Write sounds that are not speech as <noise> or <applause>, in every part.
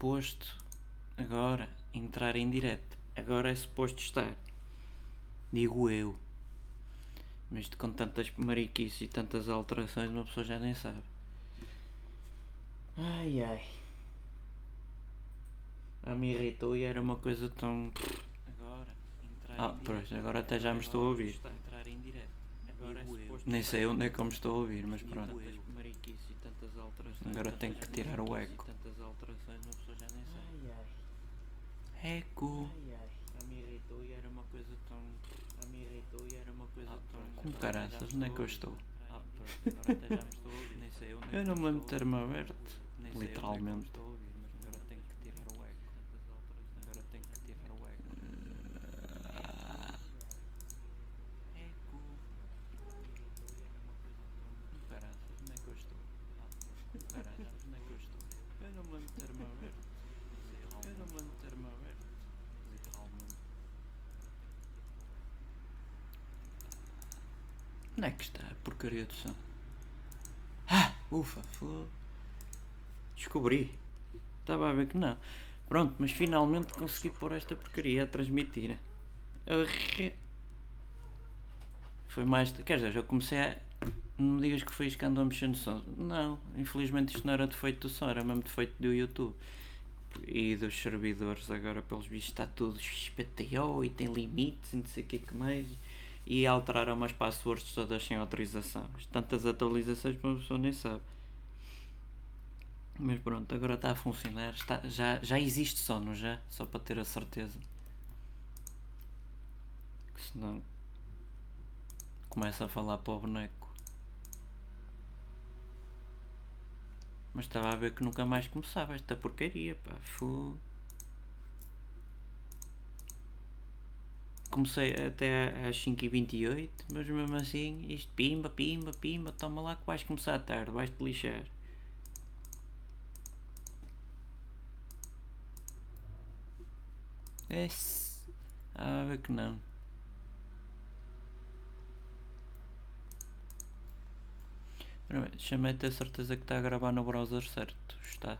suposto agora entrar em direto. Agora é suposto estar. Digo eu. Mas com tantas mariquices e tantas alterações uma pessoa já nem sabe. Ai ai. A me irritou e era uma coisa tão. Agora, entrar Ah, pois, agora até já me estou a ouvir. É suposto Nem sei onde é que eu me estou a ouvir, mas pronto. Agora tenho que tirar o eco. Tantas alterações, uma pessoa já nem sabe. Eco. Ai me irritou e era uma coisa tão. Me irritou e era uma coisa tão. Como caraças, onde é que eu estou. Ah, pois, agora até já me estou. Nem sei Eu que não me lembro de ter-me aberto. Literalmente. estou a ouvir, mas agora tenho que tirar o eco. Tantas alterações. Agora tenho que tirar o eco. Eco. Como caraças, onde é que eu estou? Ah, pois, como caraças, onde é que eu estou? Eu não me lembro de ter-me aberto. Eu não me lembro de ter-me aberto. Literalmente. Onde é que está a porcaria do som? Ah, ufa, foi. Descobri. Estava a ver que não. Pronto, mas finalmente consegui pôr esta porcaria a transmitir. Foi mais. Quer dizer, eu comecei a. Não me digas que foi isto que andou som. Não, infelizmente isto não era defeito do som, era mesmo defeito do YouTube. E dos servidores, agora pelos bichos está tudo XPTO e tem limites e não sei o que que mais. E alteraram umas passwords todas sem autorização. Tantas atualizações que uma pessoa nem sabe. Mas pronto, agora está a funcionar. Está, já, já existe sono já, só para ter a certeza. Que senão começa a falar para o boneco. Mas estava a ver que nunca mais começava esta porcaria, pá. Fu. Comecei até às 5h28, mas mesmo assim, isto pimba, pimba, pimba, toma lá que vais começar tarde, vais-te lixar. Esse. Ah, ver que não. Deixa-me ter certeza que está a gravar no browser certo. Está.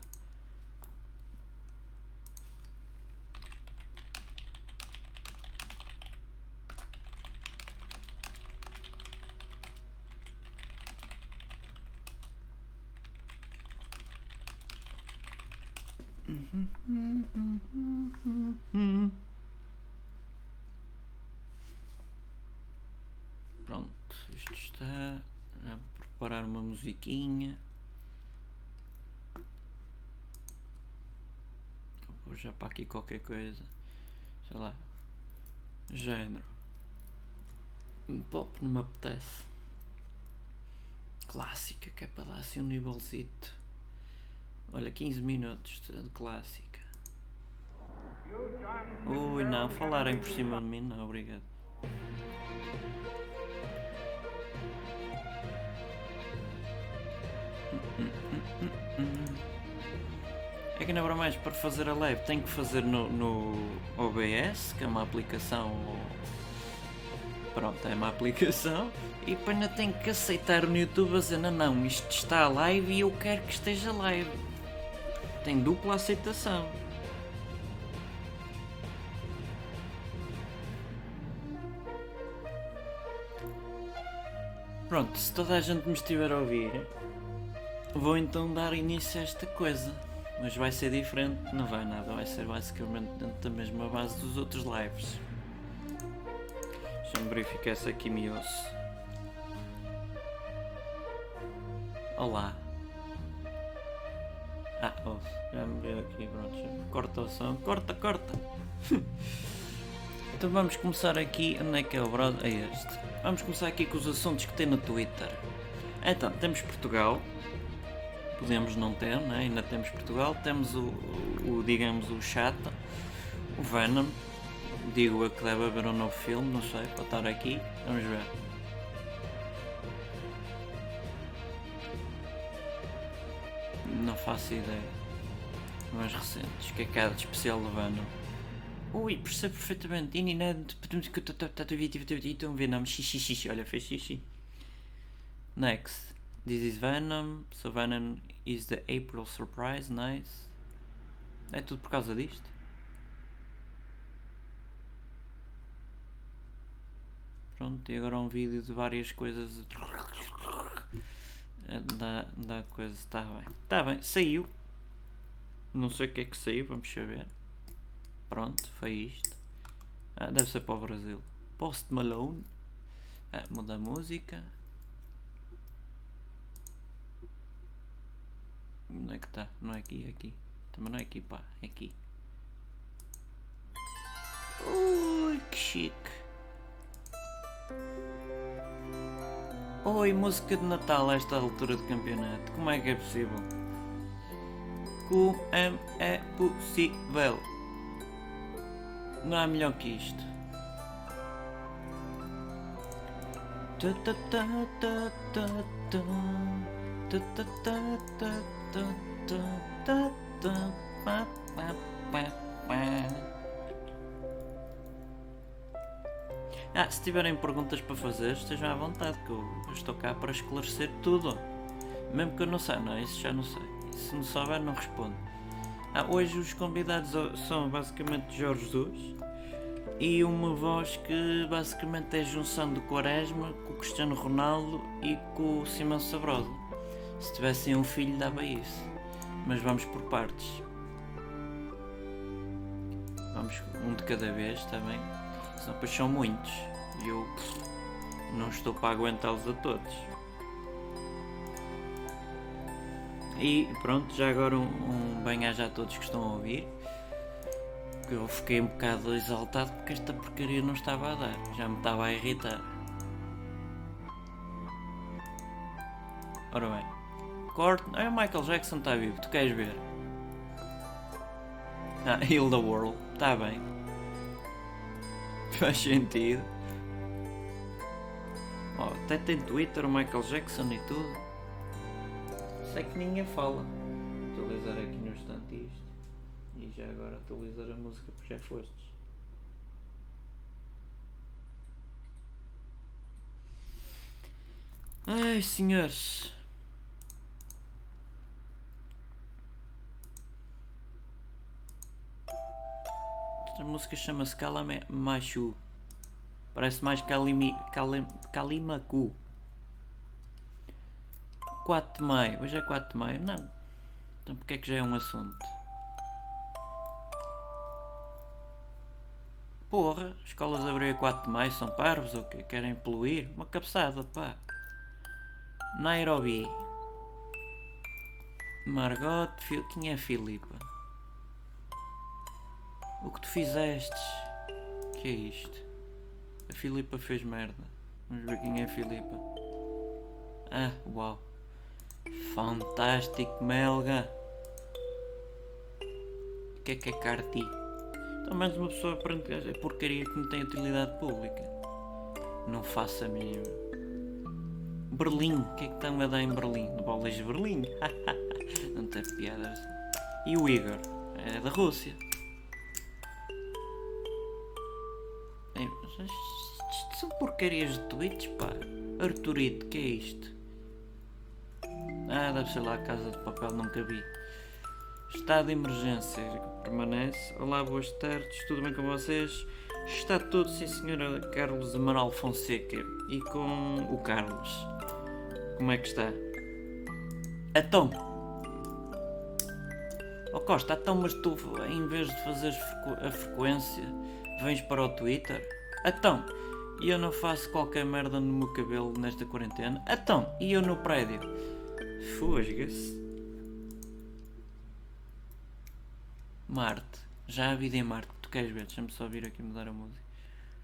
Pronto, isto está. A preparar uma musiquinha. Vou já para aqui qualquer coisa. Sei lá. Género. Pop não me apetece. Clássica, que é para dar assim um nivelzito. Olha, 15 minutos de clássica. Ui, não, falarem por cima de mim, não, obrigado. É que ainda para mais para fazer a live tenho que fazer no, no OBS, que é uma aplicação. Pronto, é uma aplicação. E depois ainda tenho que aceitar no YouTube a dizer: não, não, isto está live e eu quero que esteja live. Tem dupla aceitação. Pronto, se toda a gente me estiver a ouvir, vou então dar início a esta coisa. Mas vai ser diferente, não vai nada, vai ser basicamente dentro da mesma base dos outros lives. Deixa-me verificar se aqui me ouço. Olá. Ah. Já me veio aqui, pronto. Corta o som. Corta, corta. <laughs> então vamos começar aqui. Onde é que é o browser? É este. Vamos começar aqui com os assuntos que tem no Twitter. Então, temos Portugal. Podemos não ter, né? ainda temos Portugal. Temos o, o, digamos, o chat. O Venom. Digo eu que deve haver um novo filme, não sei, para estar aqui. Vamos ver. Não faço ideia. Mais recentes. Que é de especial Venom? Ui, percebo perfeitamente. Inédito. Estão Venom. Xixi, xixi. Olha, fez xixi. Next. This is Venom. So Venom is the April surprise. Nice. É tudo por causa disto? Pronto, e agora um vídeo de várias coisas. Da, da coisa, está bem. Está bem, saiu. Não sei o que é que saiu, vamos saber. Pronto, foi isto. Ah, deve ser para o Brasil. Post Malone. Ah, muda a música. Onde é que está? Não é aqui, é aqui. Também não é aqui, pá, é aqui. Ui, que chique. Oi, música de Natal a esta altura do campeonato. Como é que é possível? Como é possível? Não há melhor que isto. Ah, se tiverem perguntas para fazer, estejam à vontade, que eu estou cá para esclarecer tudo. Mesmo que eu não saiba, não, isso já não sei. Se não souber, não respondo. Ah, hoje os convidados são basicamente Jorge Jesus e uma voz que basicamente é a junção do Quaresma com o Cristiano Ronaldo e com o Simão Sabroso. Se tivessem um filho, dava isso. Mas vamos por partes. Vamos um de cada vez também. Senão depois são muitos. E eu não estou para aguentá-los a todos. E pronto, já agora um, um bem-aja a todos que estão a ouvir. Que eu fiquei um bocado exaltado porque esta porcaria não estava a dar. Já me estava a irritar. Ora bem. Corte. Ah, o Michael Jackson está vivo. Tu queres ver? Ah, the World. Está bem. <laughs> Faz sentido. Oh, até tem Twitter, Michael Jackson e tudo. Sei que ninguém fala. Atualizar aqui no instante isto. E já agora atualizar a música porque já fostes. Ai senhores. Esta música chama-se Kalame Machu. Parece mais Kalimi, Kalim, Kalimaku. 4 de maio. Hoje é 4 de maio? Não. Então porque é que já é um assunto? Porra, escolas abriram a 4 de maio, são parvos ou quê? Querem poluir? Uma cabeçada, pá. Nairobi. Margot, quem é Filipa? O que tu fizestes? que é isto? A Filipa fez merda. Vamos ver quem é a Filipa. Ah, uau. Fantástico, Melga. O que é que é Carti? Então menos uma pessoa aprende a porcaria que não tem utilidade pública. Não faça a mínima. Berlim, o que é que estão a dar em Berlim? No bolas de Berlim? <laughs> não tem piadas. E o Igor? É da Rússia. Isto são porcarias de tweets, pá. Arturito, que é isto? Ah, deve ser lá a casa de papel, nunca vi. Estado de emergência permanece. Olá, boas tardes, tudo bem com vocês? Está tudo, sim, senhora Carlos Amaral Fonseca. E com o Carlos. Como é que está? Então. Oh Costa, então, mas tu, em vez de fazeres a frequência, vens para o Twitter? Então, e eu não faço qualquer merda no meu cabelo nesta quarentena? Então, e eu no prédio? Fosga-se. Marte. Já a vida em Marte. Tu queres ver? Deixa-me só vir aqui mudar a música.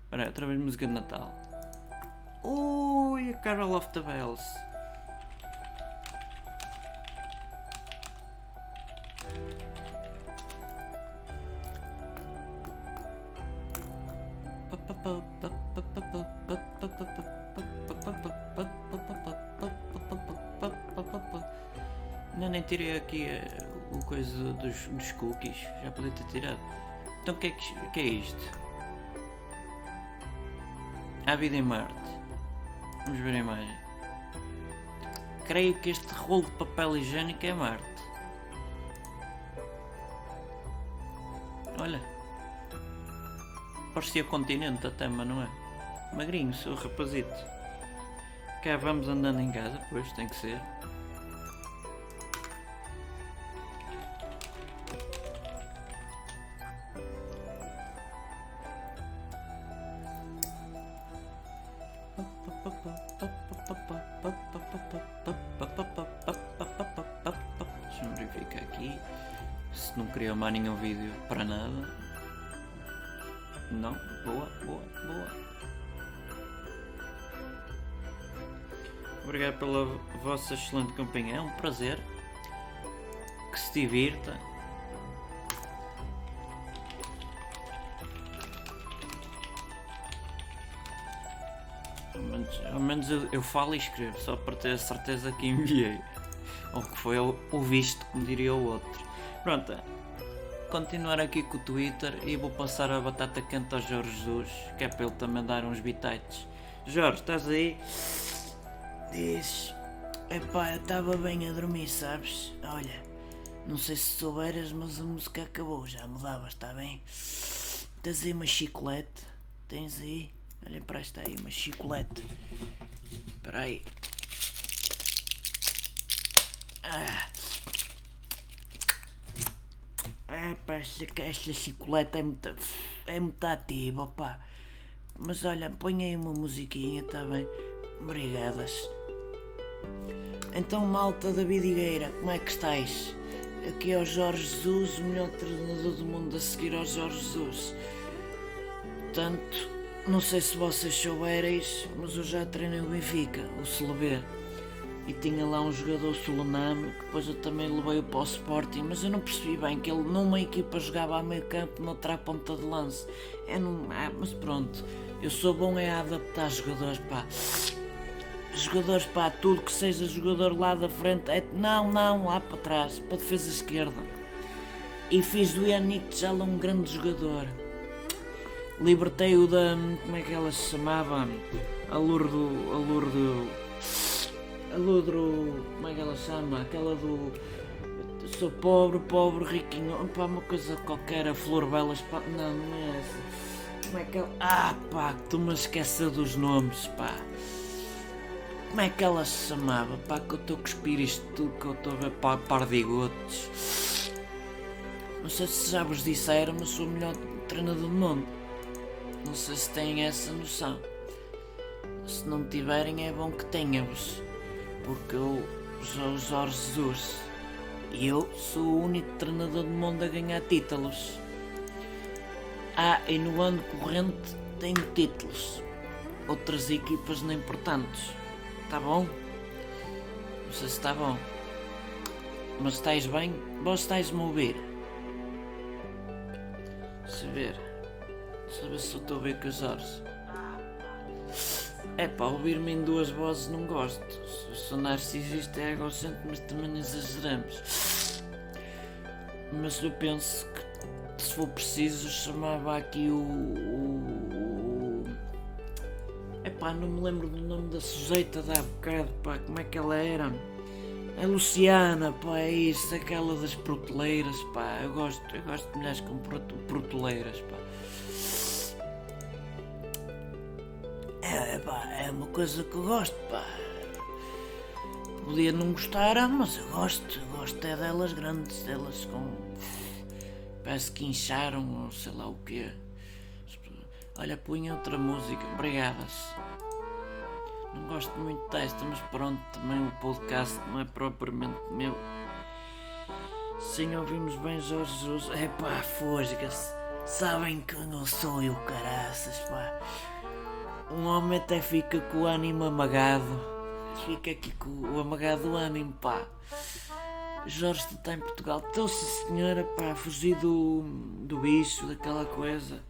Espera outra vez música de Natal. Ui, a Carol of the Bells. Tirei aqui uh, o coisa dos, dos cookies. Já podia ter tirado. Então o que, é que, que é isto? A vida em Marte. Vamos ver a imagem. Creio que este rolo de papel higiênico é Marte. Olha. Parecia continente até, mas não é. Magrinho, seu rapazito. Cá vamos andando em casa, pois tem que ser. Pela vossa excelente companhia, é um prazer. Que se divirta. Ao menos, eu, eu falo e escrevo, só para ter a certeza que enviei. Ou que foi o visto, como diria o outro. Pronto, continuar aqui com o Twitter e vou passar a batata quente ao Jorge Jesus, que é para ele também dar uns bitites. Jorge, estás aí? Diz. Epá, eu estava bem a dormir, sabes? Olha, não sei se souberas, mas a música acabou, já mudavas, está bem? Tens aí uma chicolete? Tens aí? Olha, presta aí uma chicolete. Espera aí. Ah. É, parece que esta chicolete é muito, é muito ativa, pá. Mas olha, põe aí uma musiquinha, tá bem? Obrigadas. Então, malta da Vidigueira, como é que estáis? Aqui é o Jorge Jesus, o melhor treinador do mundo a seguir ao Jorge Jesus. Portanto, não sei se vocês soubereis, mas eu já treinei o Benfica, o Celebê. E tinha lá um jogador Solename, que depois eu também levei para o Sporting, mas eu não percebi bem que ele numa equipa jogava a meio campo, noutra ponta de lance. É num, ah, mas pronto, eu sou bom a adaptar jogadores, pá. Jogadores, pá, tudo que seja jogador lá da frente, é, não, não, lá para trás, para a defesa esquerda. E fiz do Yannick Jala um grande jogador. Libertei-o da, como é que ela se chamava? A Lourdo, a Lourdo a Ludro, como é que ela chama? Aquela do. Sou pobre, pobre, riquinho. Pá, uma coisa qualquer, a Flor Belas. Pá, não, não é essa. Como é que ela. Ah, pá, tu me esqueces dos nomes, pá. Como é que ela se chamava? Pá, que eu estou a cuspir isto tudo, que eu estou a ver pá, pardigotes. Não sei se já vos disseram, mas sou o melhor treinador do mundo. Não sei se têm essa noção. Se não tiverem, é bom que tenham-vos porque eu sou o Jorge Jesus e eu sou o único treinador do mundo a ganhar títulos. Ah, e no ano corrente tenho títulos. Outras equipas nem importantes. Tá bom? Não sei se está bom. Mas estáis bem? Vós estáis-me a ouvir? Saber. Saber se eu estou a ouvir com os Jorge. É pá, ouvir-me em duas vozes não gosto. Sou narcisista é egocêntrico, mas também não exageramos. Mas eu penso que se for preciso chamava aqui o. o, É pá, não me lembro do nome da sujeita da bocado, pá, como é que ela era? A Luciana, pá, é isso, aquela das proteleiras, pá, eu gosto, eu gosto de mulheres com proteleiras, pá. É, pá, é uma coisa que eu gosto, pá. Podia não gostar, mas eu gosto. Eu gosto é delas grandes, delas com. Parece que incharam ou sei lá o quê. Olha, punha outra música. Obrigadas. Não gosto muito desta, mas pronto, também o podcast não é propriamente meu. Sim, ouvimos bem Jorge Jesus. É pá, fosga-se. Sabem quem eu sou e o caraças, pá. Um homem até fica com o ânimo amagado. Fica aqui com o amagado do ânimo, pá. Jorge está em Portugal. Então, se senhora, pá, fugi do, do bicho, daquela coisa.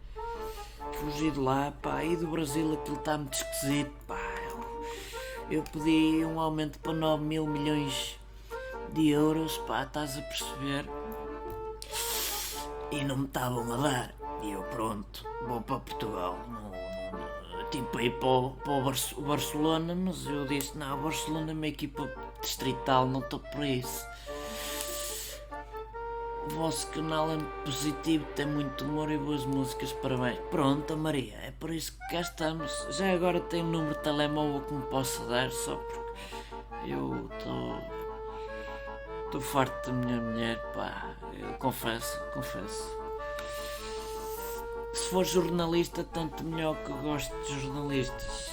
Fugi de lá, pá. E do Brasil aquilo está muito esquisito, pá. Eu, eu pedi um aumento para 9 mil milhões de euros, pá, estás a perceber? E não me estavam a dar. E eu, pronto, vou para Portugal. Tipo ir para o, para o Bar Barcelona, mas eu disse, não, o Barcelona é uma equipa distrital, não estou por isso. O vosso canal é positivo, tem muito humor e boas músicas, parabéns. Pronto, Maria, é por isso que cá estamos. Já agora tem um número de telemóvel que me possa dar, só porque eu estou. Estou farto da minha mulher, pá. Eu confesso, confesso. Se for jornalista, tanto melhor que eu gosto de jornalistas.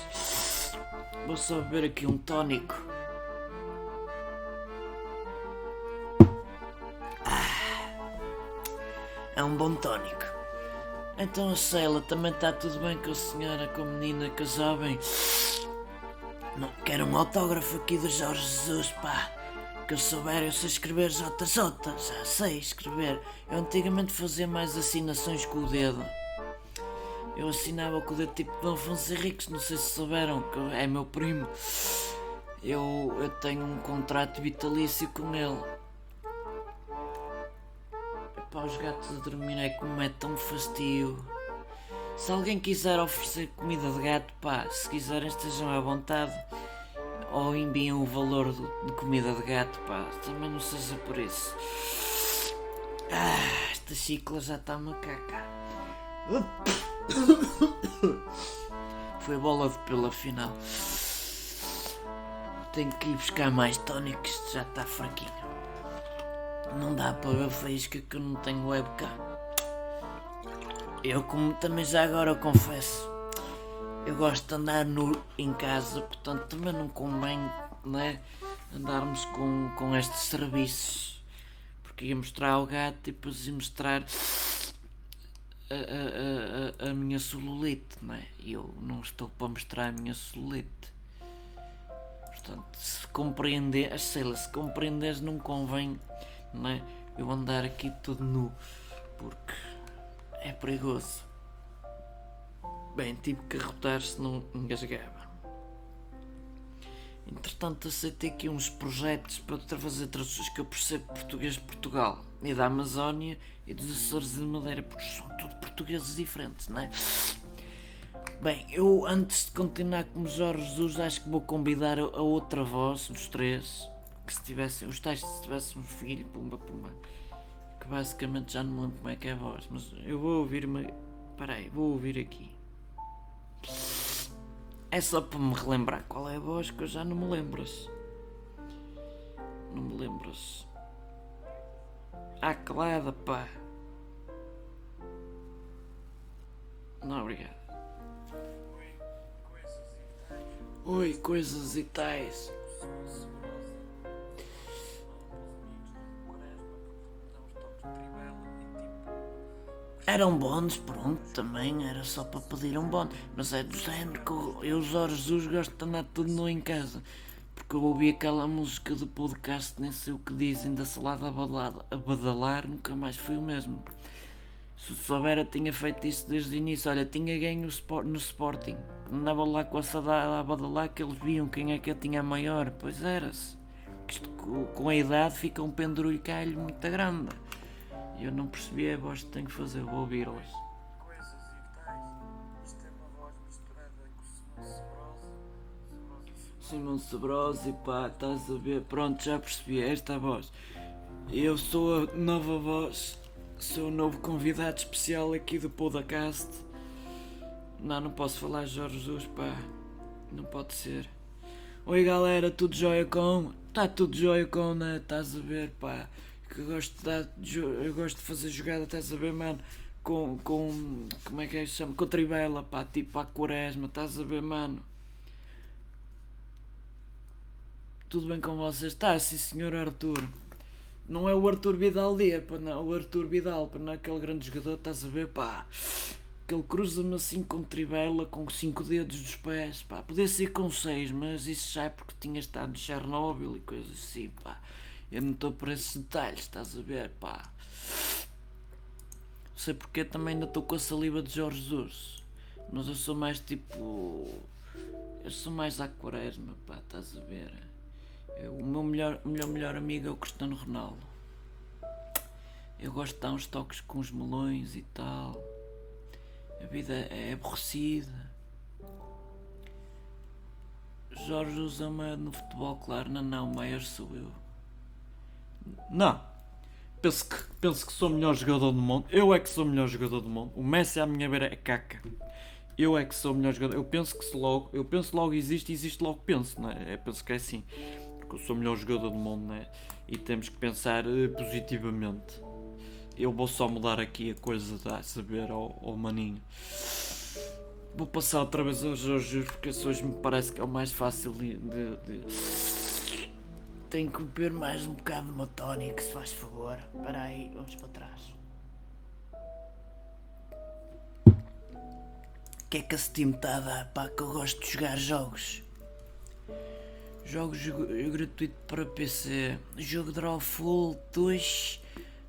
Vou só beber aqui um tónico. É um bom tónico. Então a Sheila também está tudo bem com a senhora, com a menina, com a jovem? Não quero um autógrafo aqui do Jorge Jesus, pá. Que eu souber, eu sei escrever JJ, já sei escrever. Eu antigamente fazia mais assinações com o dedo. Eu assinava com o dedo tipo de Afonso Henriques, não sei se souberam, que é meu primo. Eu, eu tenho um contrato vitalício com ele. Epá, os gatos a dormir é como é tão fastio. Se alguém quiser oferecer comida de gato, pá, se quiserem estejam à vontade. Ou enviem o valor de comida de gato, pá, também não seja por isso. Ah, esta chicla já está macaca. Foi bola de pela final. Tenho que ir buscar mais tónicos, já está fraquinho. Não dá para ver faísca que eu não tenho webcam. Eu como também já agora confesso, eu gosto de andar nu em casa, portanto também não convém né, andarmos com, com estes serviços. Porque ia mostrar ao gato e depois ia mostrar a, a, a, a, minha celulite, é? E eu não estou para mostrar a minha celulite. Portanto, se compreender, sei lá, se compreenderes não convém, não é? Eu andar aqui todo nu, porque é perigoso. Bem, tive que arrotar se não engasgava. Entretanto, aceitei aqui uns projetos para fazer traduções que eu percebo português de Portugal e da Amazónia e dos Açores de Madeira, porque são tudo portugueses diferentes, não é? Bem, eu antes de continuar como Jorge Jesus, acho que vou convidar a outra voz dos três, que se tivessem, os tais se tivessem um filho, pumba pumba, que basicamente já não me lembro como é que é a voz, mas eu vou ouvir-me. Peraí, vou ouvir aqui. É só para me relembrar qual é a voz que eu já não me lembro-se. Não me lembro-se. Ah, calada, pá. Não, obrigado. Oi, coisas e tais. Eram bons, pronto, também era só para pedir um bonde. Mas é do género que eu, eu Jorge Jesus, gosto de andar tudo nu em casa. Porque eu ouvi aquela música do podcast, nem sei o que dizem, da salada a badalar, a badalar nunca mais foi o mesmo. Se souber, eu tinha feito isso desde o início. Olha, tinha ganho no, sport, no Sporting. Andava lá com a salada a badalar que eles viam quem é que eu tinha a maior. Pois era-se. Com, a idade fica um pendurulho calho muito grande. Eu não percebi a voz que tenho que fazer, vou ouvi-las. coisas e tais. Isto é uma voz misturada com o Sebrosa. Simão Sabroso e pá, estás a ver? Pronto, já percebi, é esta voz. Eu sou a nova voz, sou o novo convidado especial aqui do podcast. Não, não posso falar Jorge Jesus, pá, não pode ser. Oi galera, tudo jóia com? Tá tudo jóia com, né? Estás a ver, pá? Que gosto de dar, eu gosto de fazer jogada, estás a ver, mano? Com, com, como é que é que chama? Com trivela, pá, tipo a quaresma, estás a ver, mano? Tudo bem com vocês? Está, sim senhor Arthur. Não é o Arthur Vidal Dia, pá, não. O Arthur Vidal, pá, não é aquele grande jogador, estás a ver, pá. Que ele cruza-me assim com trivela, com cinco dedos dos pés, pá. Podia ser com seis, mas isso já é porque tinha estado de Chernobyl e coisas assim, pá. Eu não estou por esses detalhes, estás a ver, pá. Não sei porque também ainda estou com a saliva de Jorge Jesus. Mas eu sou mais tipo. Eu sou mais à quaresma, pá, estás a ver? Eu- o meu melhor, meu melhor amigo é o Cristiano Ronaldo. Eu gosto de dar uns toques com os melões e tal. A vida é aborrecida. Jorge usa-me no futebol, claro. Não, não, o maior sou eu. Não. penso que, penso que sou o melhor jogador do mundo. Eu é que sou o melhor jogador do mundo. O Messi à minha beira é caca. Eu é que sou o melhor jogador. Eu penso que se logo, eu penso logo existe, existe logo penso, não é? Eu penso que é assim. Porque eu sou o melhor jogador do mundo, não é? E temos que pensar eh, positivamente. Eu vou só mudar aqui a coisa a saber ao, ao maninho. Vou passar outra vez aos Jorge porque hoje me parece que é o mais fácil de- de- de, Tenho que beber mais um bocado de uma se faz favor. Espera aí, vamos para trás. O que é que esse time está a dar, pá, que eu gosto de jogar jogos? Jogos gratuito para PC. Jogo Drawful 2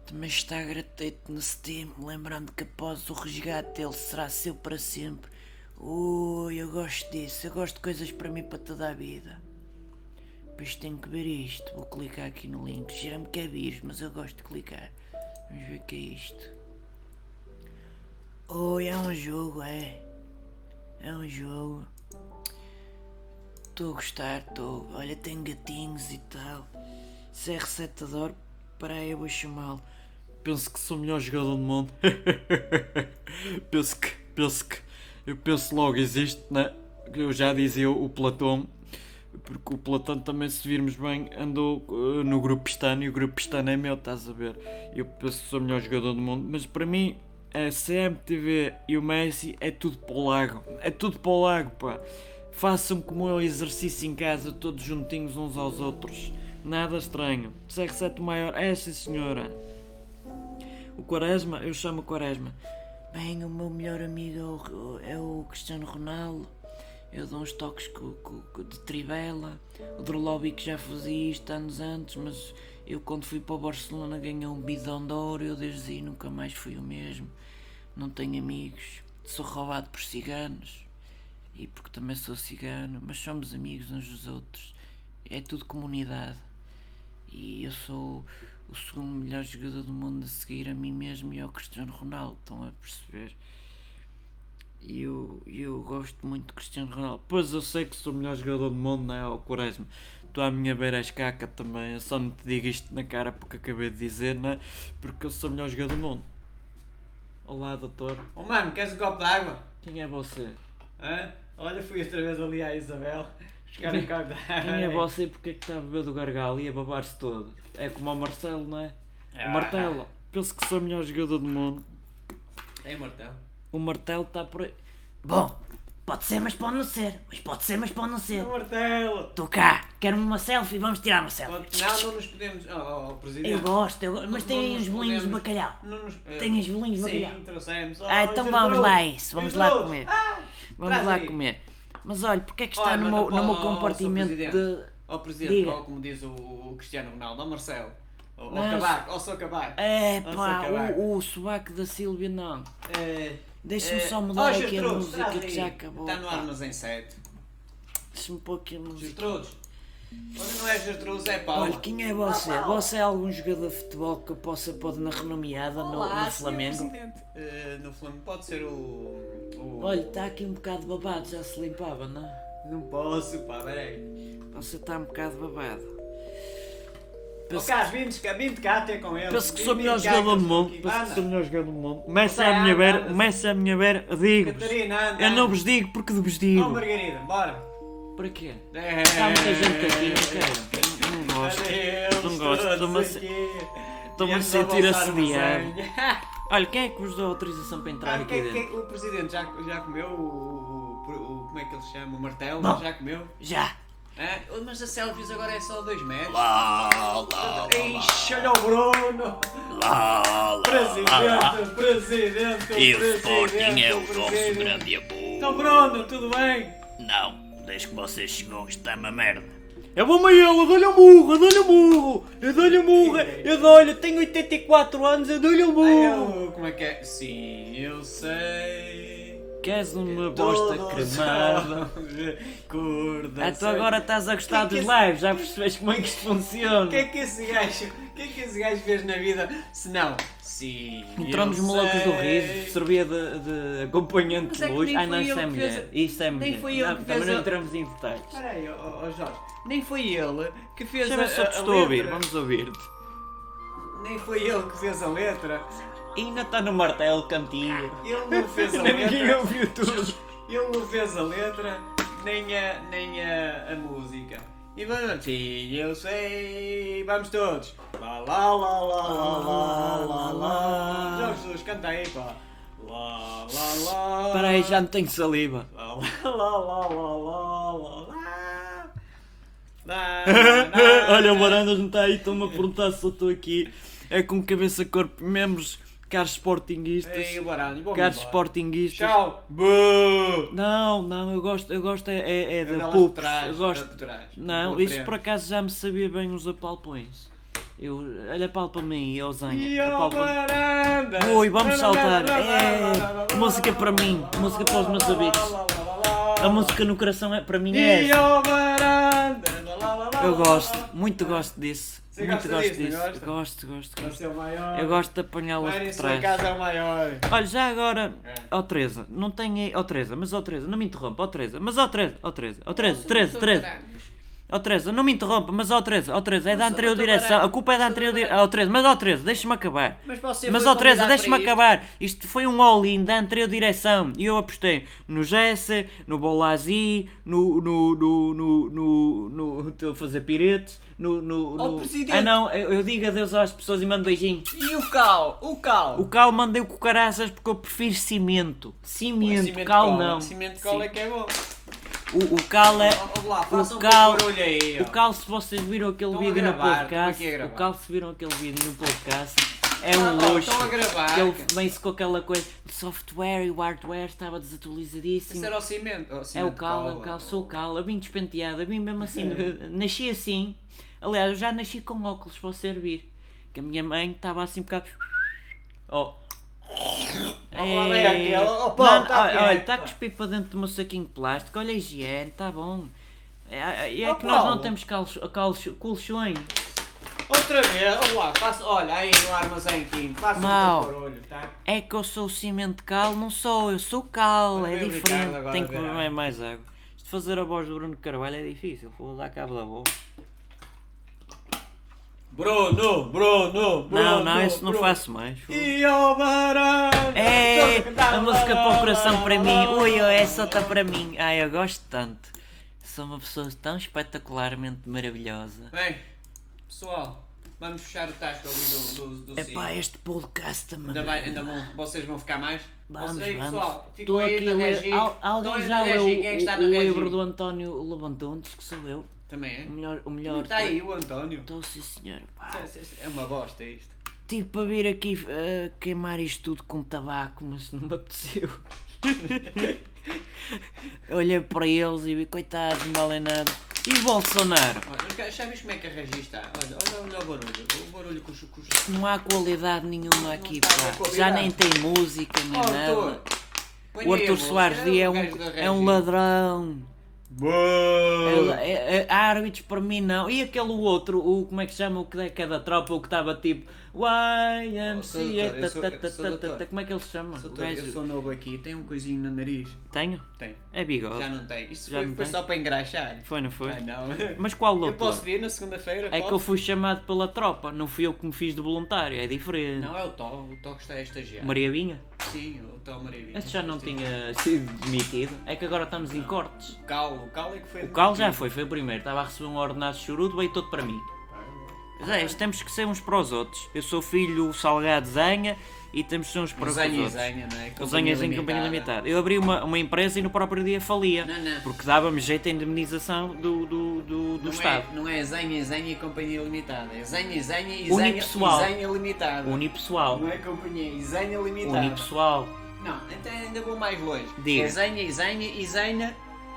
também está gratuito no Steam. Lembrando que após o resgate ele será seu para sempre. Ui, eu gosto disso. Eu gosto de coisas para mim para toda a vida. Depois tenho que ver isto. Vou clicar aqui no link. Gira-me que é mas eu gosto de clicar. Vamos ver o que é isto. Oi, é um jogo, é. É um jogo. Estou a gostar, estou. Olha, tem gatinhos e tal. Se é resetador, peraí, eu vou chamá-lo. Penso que sou o melhor jogador do mundo. <laughs> penso que, penso que, eu penso logo existe, né? Eu já dizia o Platão, porque o Platão também, se virmos bem, andou eh, no grupo Pestano e o grupo Pestano é meu, estás a ver? Eu penso que sou o melhor jogador do mundo, mas para mim, a CMTV e o Messi é tudo para o lago, é tudo para o lago, pá. Façam como eu exercício em casa, todos juntinhos uns aos outros. Nada estranho. CR7 maior, é sim senhora. O Quaresma, eu chamo Quaresma. Bem, o meu melhor amigo é o, é o Cristiano Ronaldo. Eu dou uns toques co- co- de trivela. O Drolovic já fazia isto anos antes, mas eu quando fui para o Barcelona ganhei um bidão de ouro. Eu desde aí nunca mais fui o mesmo. Não tenho amigos. Sou roubado por ciganos. E porque também sou cigano. Mas somos amigos uns dos outros. É tudo comunidade. E eu sou o segundo melhor jogador do mundo a seguir a mim mesmo e ao Cristiano Ronaldo. Estão a perceber? E eu, eu gosto muito de Cristiano Ronaldo. Pois eu sei que sou o melhor jogador do mundo, não é? O Quaresma. Tu à minha beira és caca também. Eu só não te digo isto na cara porque acabei de dizer, não é? Porque eu sou o melhor jogador do mundo. Olá, doutor. Oh mano, queres um copo de água? Quem é você? Hã? Olha, fui outra vez ali à Isabel buscar um copo de água. Quem é você e porque é que está a beber do gargalo e a babar-se todo? É como o Marcelo, não é? Ah. O Martelo. Penso que sou o melhor jogador do mundo. É martelo. O Martelo está por aí. Bom, pode ser, mas pode não ser. Mas pode ser, mas pode não ser. É martelo. Estou cá, quero-me uma selfie, vamos tirar uma selfie. Não, não nos podemos. Oh, oh, oh, presidente. Eu gosto, eu gosto, mas Não tem nos uns bolinhos de podemos- bacalhau. Não nos... Tem uns bolinhos de Sim, bacalhau. trouxemos. Oh, Ah, então vamos lá a isso, vamos lá comer. Ah, Vamos traz lá aí. comer. Mas olha, porque é que está Olha, no, meu, para no meu o- compartimento Sr. de. Ó presidente, Diga. ó, como diz o, o Cristiano Ronaldo, ó Marcelo. Ó Mas- Cabaco, ó seu Cabaco. É Nossa, pá, o, o sovaco da Sílvia não. É, Deixa-me é, só mudar aqui a música que já acabou. Está no armazém 7. Deixa-me pôr aqui a música. Gertrudes. Olha, não é Gertrudes, é Paula. Olha, quem é você? Você é algum jogador de futebol que eu possa pôr na renomeada no, Olá, no senhor Flamengo? Eh, no Flamengo pode ser o. o... Olha, está aqui um bocado babado, já se limpava, não? é? Não posso, pá, peraí. Você está um bocado babado. Penso, Carlos, vinte cá, vinte cá ter com ele. Penso que sou o melhor jogador do mundo. estou Penso que sou o melhor jogador do mundo. Anda, à minha beira. Messi à minha beira. Anda. Eu não vos digo porque vos digo. Margarida, bora. Para quê? É. Está muita gente aqui, não quero. Não, não gosto. Não gosto, estou-me a estou-me a sentir assediado. <laughs> Olha, quem é que vos deu autorização para entrar Ah, aqui dentro? o presidente já, já comeu o, Como é que ele se chama? O martelo? Já comeu? já. É? Mas a selfies agora é só 2 metros. Lá, lá, Ixi, olha o Bruno! lá, lá. Presidente, presidente, E o Sporting é o nosso grande amor. Então Bruno, tudo bem? Não, desde que vocês chegou está uma merda. Eu vou-me a ele, eu dou-lhe um murro, eu dou-lhe um murro, eu dói-lhe um murro, eu dou-lhe, tenho 84 anos, eu dou-lhe um Ai, murro. eu- como é que é? Sim, eu sei. Queres uma bosta cremada? <laughs> Curda. Ah, tu agora estás a gostar Que é que dos esse- lives, já percebes como é que isto funciona. O que é que esse gajo, o que é que esse gajo fez na vida se não? Sim. Entramos malucos do riso, servia de, de acompanhante de é luz. Ai não, ele é mulher. fez Isso é mulher. Nem foi ele Não, que fez não a- entramos em detalhes. Espera aí, ó ó, Jorge. Nem foi ele que fez Chama a, só a, te estou a ouvir, letra. vamos ouvir-te. Nem foi ele que fez a letra. Ainda está no martelo cantinho. Ele não fez a Ninguém letra. ouviu tudo. Ele não fez a letra, nem a, nem a, a música. E vamos, sim, eu sei, vamos todos. Lá, lá, lá, lá, lá, lá, lá, lá. Jorge Jesus, canta aí, pá. Lá, lá, lá. Espera aí, já não tenho saliva. Lá, lá, lá, lá, lá, lá, lá, lá. Lá, lá, Olha, o. Barandas não está aí, estão-me a perguntar se eu estou aqui. É com cabeça, corpo, membros, caros sportinguistas. Ei, Caros sportinguistas. Tchau. Não, não, eu gosto, eu gosto é, é, é da pups. trás, Eu gosto. trás. Não, isso por acaso já me sabia bem os apalpões. Eu, olha, palpa-me aí, ó E Zanha. ao apalpa-me. varanda. Ui, vamos saltar. É, música para mim, música para os meus amigos. A música no coração é, para mim é E essa. Eu gosto, muito gosto disso. Você muito gosta gosto disso, disso. gosta? Gosto, gosto, gosto. ser o maior. Eu gosto de em por trás. casa é o maior. Olha, já agora, É. ó Teresa, não tem aí, ó Teresa, mas ó Teresa, não me interrompa, ó Teresa, mas ó Teresa, ó Teresa, ó Teresa, Teresa, Teresa, ó Teresa, não me interrompa, mas ó Teresa, ó Teresa, é da anterior direção, a culpa é da anterior direção, ó Teresa, mas ó Teresa, deixa-me acabar. Mas você Mas ó Teresa, deixa-me acabar. Isto foi um all-in da anterior direção. E eu apostei no Jesse, no Bolazzi, no. no. no. no. no. no Estou a fazer piretes, no. no, no... presidente. Ah não, eu, eu digo adeus às pessoas e mando beijinho. E o cal? O cal? O cal mandei com caraças porque eu prefiro cimento. Cimento, Cimento cal não. Cimento cola é que é bom. O, o cal é. Ó, lá, O um cal, barulho aí. o cal, se vocês viram aquele Estão vídeo gravar, no podcast, o cal, se viram aquele vídeo no podcast, é Ah, um ó, luxo. Estão a gravar. Que ele vem-se com aquela coisa de software e o hardware estava desatualizadíssimo. Isso era o cimento. É o cimento cal, é cola. o cal, sou o cal, eu vim despenteado, eu vim mesmo assim, <laughs> nasci assim. Aliás, eu já nasci com óculos para servir. Que a minha mãe estava assim um bocado. Oh. Olha Mano, tá olha, olha, está cuspir para dentro do meu saquinho de plástico, olha a higiene, está bom. É, é Ó, que nós não temos calço, calço, colchões. Outra vez, olha lá, olha aí no armazém aqui, faça Mau. um barulho, tá? É que eu sou o cimento de cal, não sou, eu sou cal, Mas é diferente. Tenho que beber mais água. Isto de fazer a voz do Bruno Carvalho é difícil, vou dar cabo da voz. Bruno, Bruno, Bruno. Não, não, isso não Bruno. faço mais. E. É, a música para o coração para mim. Ui, essa está para mim. Ai, eu gosto tanto. Sou uma pessoa tão espetacularmente maravilhosa. Bem, pessoal, vamos fechar o tasco ali do, do, do Epá, este podcast também. Ainda, vai, ainda vão, vocês vão ficar mais? Vamos, Vocês, vamos. pessoal, Estou ficam aí aqui na alguém já leu é o, o livro do António Levantuntes, que sou eu. Também é? O melhor. O melhor Está aí o António. Estou sim, senhor. Pá. É uma bosta isto. Tive para vir aqui eh, queimar isto tudo com tabaco, mas não me apeteceu. <laughs> Olhei para eles e vi, coitados, não valem nada. E Bolsonaro? Olha, já viste como é que a regi está? Olha, olha, olha o barulho. O barulho com os... Com os... Não há qualidade nenhuma aqui, está a pá. Já nem tem música, nem Oh, Arthur, nada. põe O Arthur Soares Dia é o um, é um ladrão. Boa! É- é- árbitros para mim não. E aquele outro, o como é que chama, o é que é da tropa, o que estava tipo YMCA, Sou doutor, eu ta- sou- eu sou doutor. como é que ele se chama? Doutor, eu sou novo aqui, tem um coisinho no nariz. Tenho? Tem. É bigode. Já não tem. Isso Já foi, não foi tem? só para engraxar. Foi, não foi? Ah, não. <laughs> Mas qual Eu doutor? posso vir na segunda-feira? É que eu posso? fui chamado pela tropa, não fui eu que me fiz de voluntário, é diferente. Não, é o Tó. O Tó que está a estagiar. Maria Vinha? Sim, o Tó Maravilha. Esse já não tinha sido demitido. É que agora estamos em cortes. O Cal, o Cal é que foi O Cal já foi, foi o primeiro. Estava a receber um ordenado chorudo, veio todo para mim. Mas é, isto temos que ser uns para os outros. Eu sou filho salgado Zanha e temos que ser uns para os Zanha outros. Zanha, não é? Zanhas em companhia limitada. Eu abri uma, uma empresa e no próprio dia falia. Não, não. Porque dava-me jeito a indemnização do, do, do, do Não Estado. é, não é Zanha, Zanha e Companhia Limitada. É Zanha, Zanha e Zanha, Unipessoal. Zanha Limitada. Unipessoal. Não é Companhia e Zanha Limitada. Unipessoal. Não, então ainda vou mais longe. Diga. É Zanha, Zanha, e Zanha,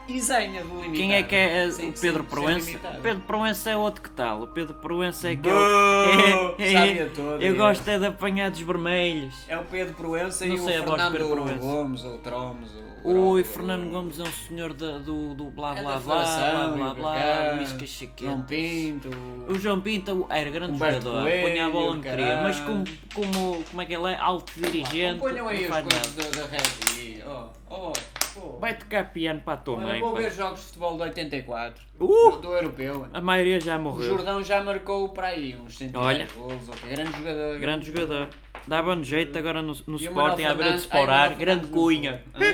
e do Limitada. Quem é que é Sim, o Pedro sim, Proença? sem limitada. Pedro Proença é outro que tal. O Pedro Proença é Bom, aquele. <laughs> sabia todo, eu é. gosto é de apanhar dos vermelhos. É o Pedro Proença Não e sei o Fernando Proença. Gomes, ou Tromes, ou... Ui, ou- Fernando Gomes é um senhor da- do, do blá É blá blá, blá blá blá, cá, Misca Chaqueta. João Pinto... O João Pinto era grande Humberto jogador, Coelho, punha a bola onde queria, mas como, como, como é que ele é? Alto dirigente, Ponham aí faz coisas da, da Regi. Oh, oh, Pô. Vai tocar piano para a tua Olha, mãe. vou pá. ver jogos de futebol de 84. Uh! Do, do europeu. A maioria já O morreu. Jordão já marcou para aí uns Olha. de golos. ok. Grande jogador. Grande jogador. Dava-no jeito agora no, no E o Sporting à beira de Fernandes- Sporar. ai, <laughs> <laughs> o Manuel Grande Fernandes cunha. foi.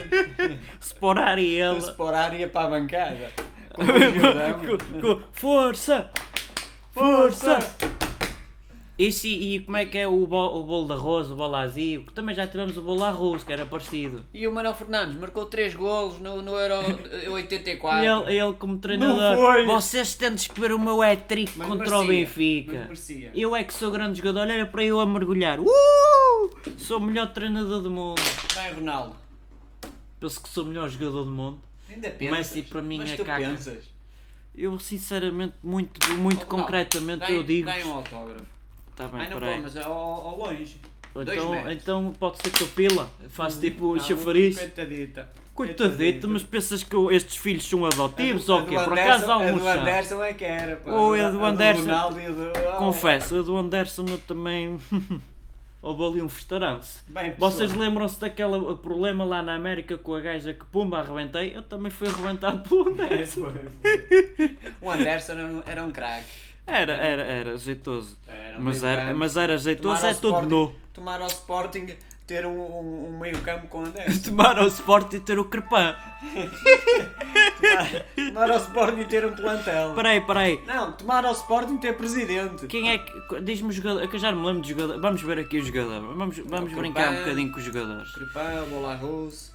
Hã? Sporar e ele. Sporar ia para a bancada. <laughs> Com o Jordão. Co- co- Força! Força! Isso e, e como é que é o, bo, o bolo de arroz, o bolo azio? Também já tivemos o bolo arroz, que era parecido. E o Manuel Fernandes marcou 3 golos no, no Euro <laughs> E 84. ele, ele como treinador, vocês tentam escolher o meu hat-trick contra o merecia, Benfica. Eu é que sou grande jogador, olha para eu a mergulhar. Uh! Sou o melhor treinador do mundo. Vai, Ronaldo. Penso que sou o melhor jogador do mundo. Ainda O pensas. Messi para mim Mas é tu caca. pensas. Eu sinceramente, muito, muito Oh, concretamente, dá- eu digo. Dá um autógrafo. Tá bem, Ai, não peraí. pô, mas ao, ao longe. Dois Então, metros. então pode ser que eu pila. Faço tipo Ah, chafariz. Coitadita. Coitadito, mas pensas que eu- estes filhos são adotivos ou o quê? Por acaso há A um do chá. Anderson é que era. pá. Ou é A do Anderson. Ronaldo e a do... oh. Confesso, a do Anderson eu também. <laughs> Houve ali um festaranço. Bem, Vocês lembram-se daquele problema lá na América com a gaja que pumba arrebentei? Eu também fui arrebentado pelo <laughs> Anderson. O Anderson era um, era um craque. Era, era, era, jeitoso. Era um Mas era, mas era jeitoso, Tomar é Sporting- nu. Tomar ao Sporting ter um, um, um meio campo com <laughs> o Anderson. Tomar ao Sport e ter o crepã. tomar ao Sporting ter um plantel. Peraí, peraí. Não, tomar ao Sporting ter presidente. Quem é que. Diz-me os jogadores. Que eu já me lembro de jogadores. Vamos ver aqui os jogadores. Vamos, vamos O brincar um bocadinho com os jogadores. Crepin, Bola Russo.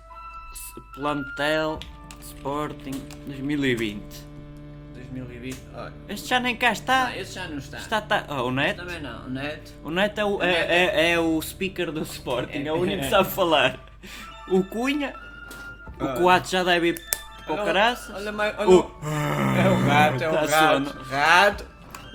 Plantel Sporting 2020. 2020. Olha. Este já nem cá está. Esse já não está. Está, tá. Oh, o Neto. Também não. O Neto. O Neto é o, é, é, é o speaker do Sporting. É o único que sabe falar. O Cunha. O Ah. Coates já deve ir para o Olha- caraças. Olha mais. Olha, O- É o gato, é o Tá gato. sono. Gato.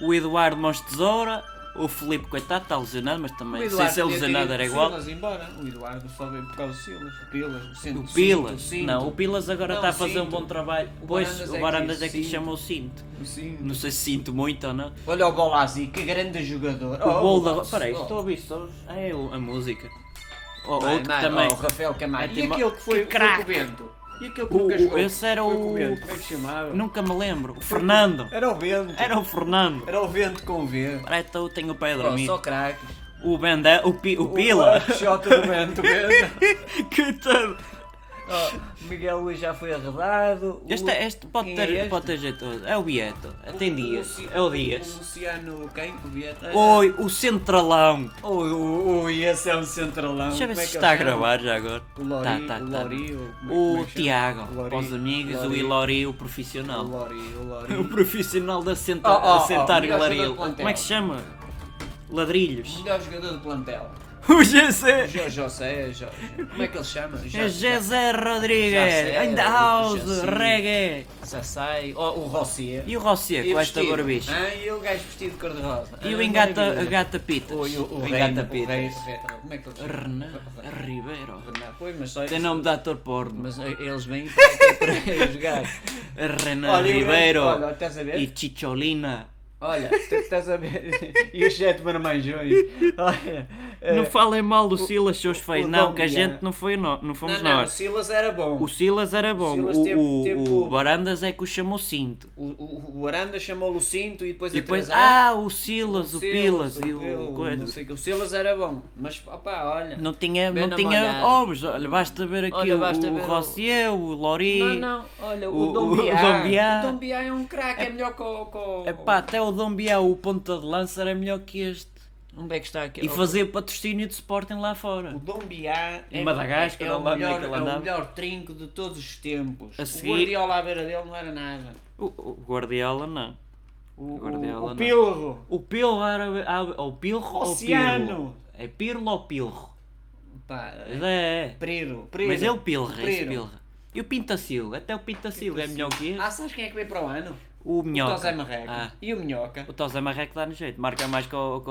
O Eduardo Mons Tesoura. O Felipe, coitado, está lesionado, mas também. O ser podia ter lesionado era igual. Embora. O Eduardo só veio por causa do Silas. O Pilas. O, cinto, O Pilas, cinto, não, o Pilas agora está a fazer um cinto. bom trabalho. O pois, Barandas o é que Barandas é que lhe cinto. chama o cinto. O cinto. Não sei se sinto muito ou não. Olha o Bolazzi, que grande jogador. O bolo da. Bolazzi, Peraí, oh. estou a ouvir sons. É o- a música. Oh, outro também. oh, o Rafael Camargo. É E aquele que foi, foi o Bento? E aquele que O- nunca o- jogou? esse era o- com o. Como é que se chamava? Nunca me lembro. O Fernando. Era o Bento. Era o Fernando. Era o Vento com V. Peraí, então eu tenho o pé a dormir. só craques. O Bendé, o, Pi, o Pila. O Xota do Bento. <laughs> Bento. Coitado. Oh, Miguel Luís já foi arredado. O- Este, este pode ter, é este? pode ter jeitoso. É o Bieto. Tem dias. É o Dias. O Luciano, quem? O Vieta? Oi, o Centralão. Oi, oi, esse é um centralão. Deixa eu ver é se está a ele chama? gravar já agora. O Lori, Tá, tá, o tá. O, é- é O? Tiago, para os amigos, o Lori, Ilori, o O profissional. Lori, o Lori. <laughs> O profissional da senta, Oh, oh, a oh. Como é que se chama? Ladrilhos. Melhor jogador do plantel. <laughs> O GC. Jo- José, Jo- como é que ele chama? Jo- É José Rodrigues. In the já house. sei. Reggae. Já. Oh, o Rossier. E o Rossier com esta barbicha. Ah, e o gajo vestido de cor-de-rosa. E o Ah, engata, gata pitas. O, o, engata pitas. Como é que ele chama? Renan Ribeiro. Renan. Pois, mas só Tem nome de ator porno. Mas eh, eles vêm para <laughs> jogar. Renan e o Ribeiro. E Chicholina. Olha, tu estás a ver? <laughs> E os sete marmanjões. Olha. eh, Não falem mal do Silas, seus feios. o Não, que a gente não foi não fomos não, não, o nós. Silas era bom. O Silas era bom. O, teve- o, teve o o- Barandas é que o chamou cinto. O, o, o Aranda chamou-lhe o cinto e depois E depois, ah, o Silas, o, Silas, Pilas e o- o, o- coisa. não sei o que. O Silas era bom. Mas, opá, olha. Não tinha, não tinha ovos. Olha, basta ver aqui Olha, o, basta o ver o- Rossier, o Lori. Não, não, olha, o, o- Dom o Biá. Dom Biá. O Dom Biá é um craque, é melhor o... que o- Epá, até o Dom Biel, o ponta de lança, era melhor que este. Onde é que está aqui? E fazia patrocínio de Sporting lá fora. O Dom Biá é, Em Madagascar, é, o ou lá é melhor, ele é o melhor trinco de todos os tempos. A O seguir- Guardiola à beira dele não era nada. O, o Guardiola não. O, Guardiola o, não. o Pilro. O Pilro era. ah, Ou Pilro ou Oceano. Pirlo? É Pirlo ou Pilro? Pá, É. Priro, Priro. Mas ele Pilro, esse Priro. Pilro. E o Pintacil? Até o Pintacil é melhor que Ah, este. sabes quem é que veio para o ano? O O Minhoca. Tosé Marreco. Ah. E o Minhoca? O Tosé Marreco dá no jeito. Marca mais com, o- com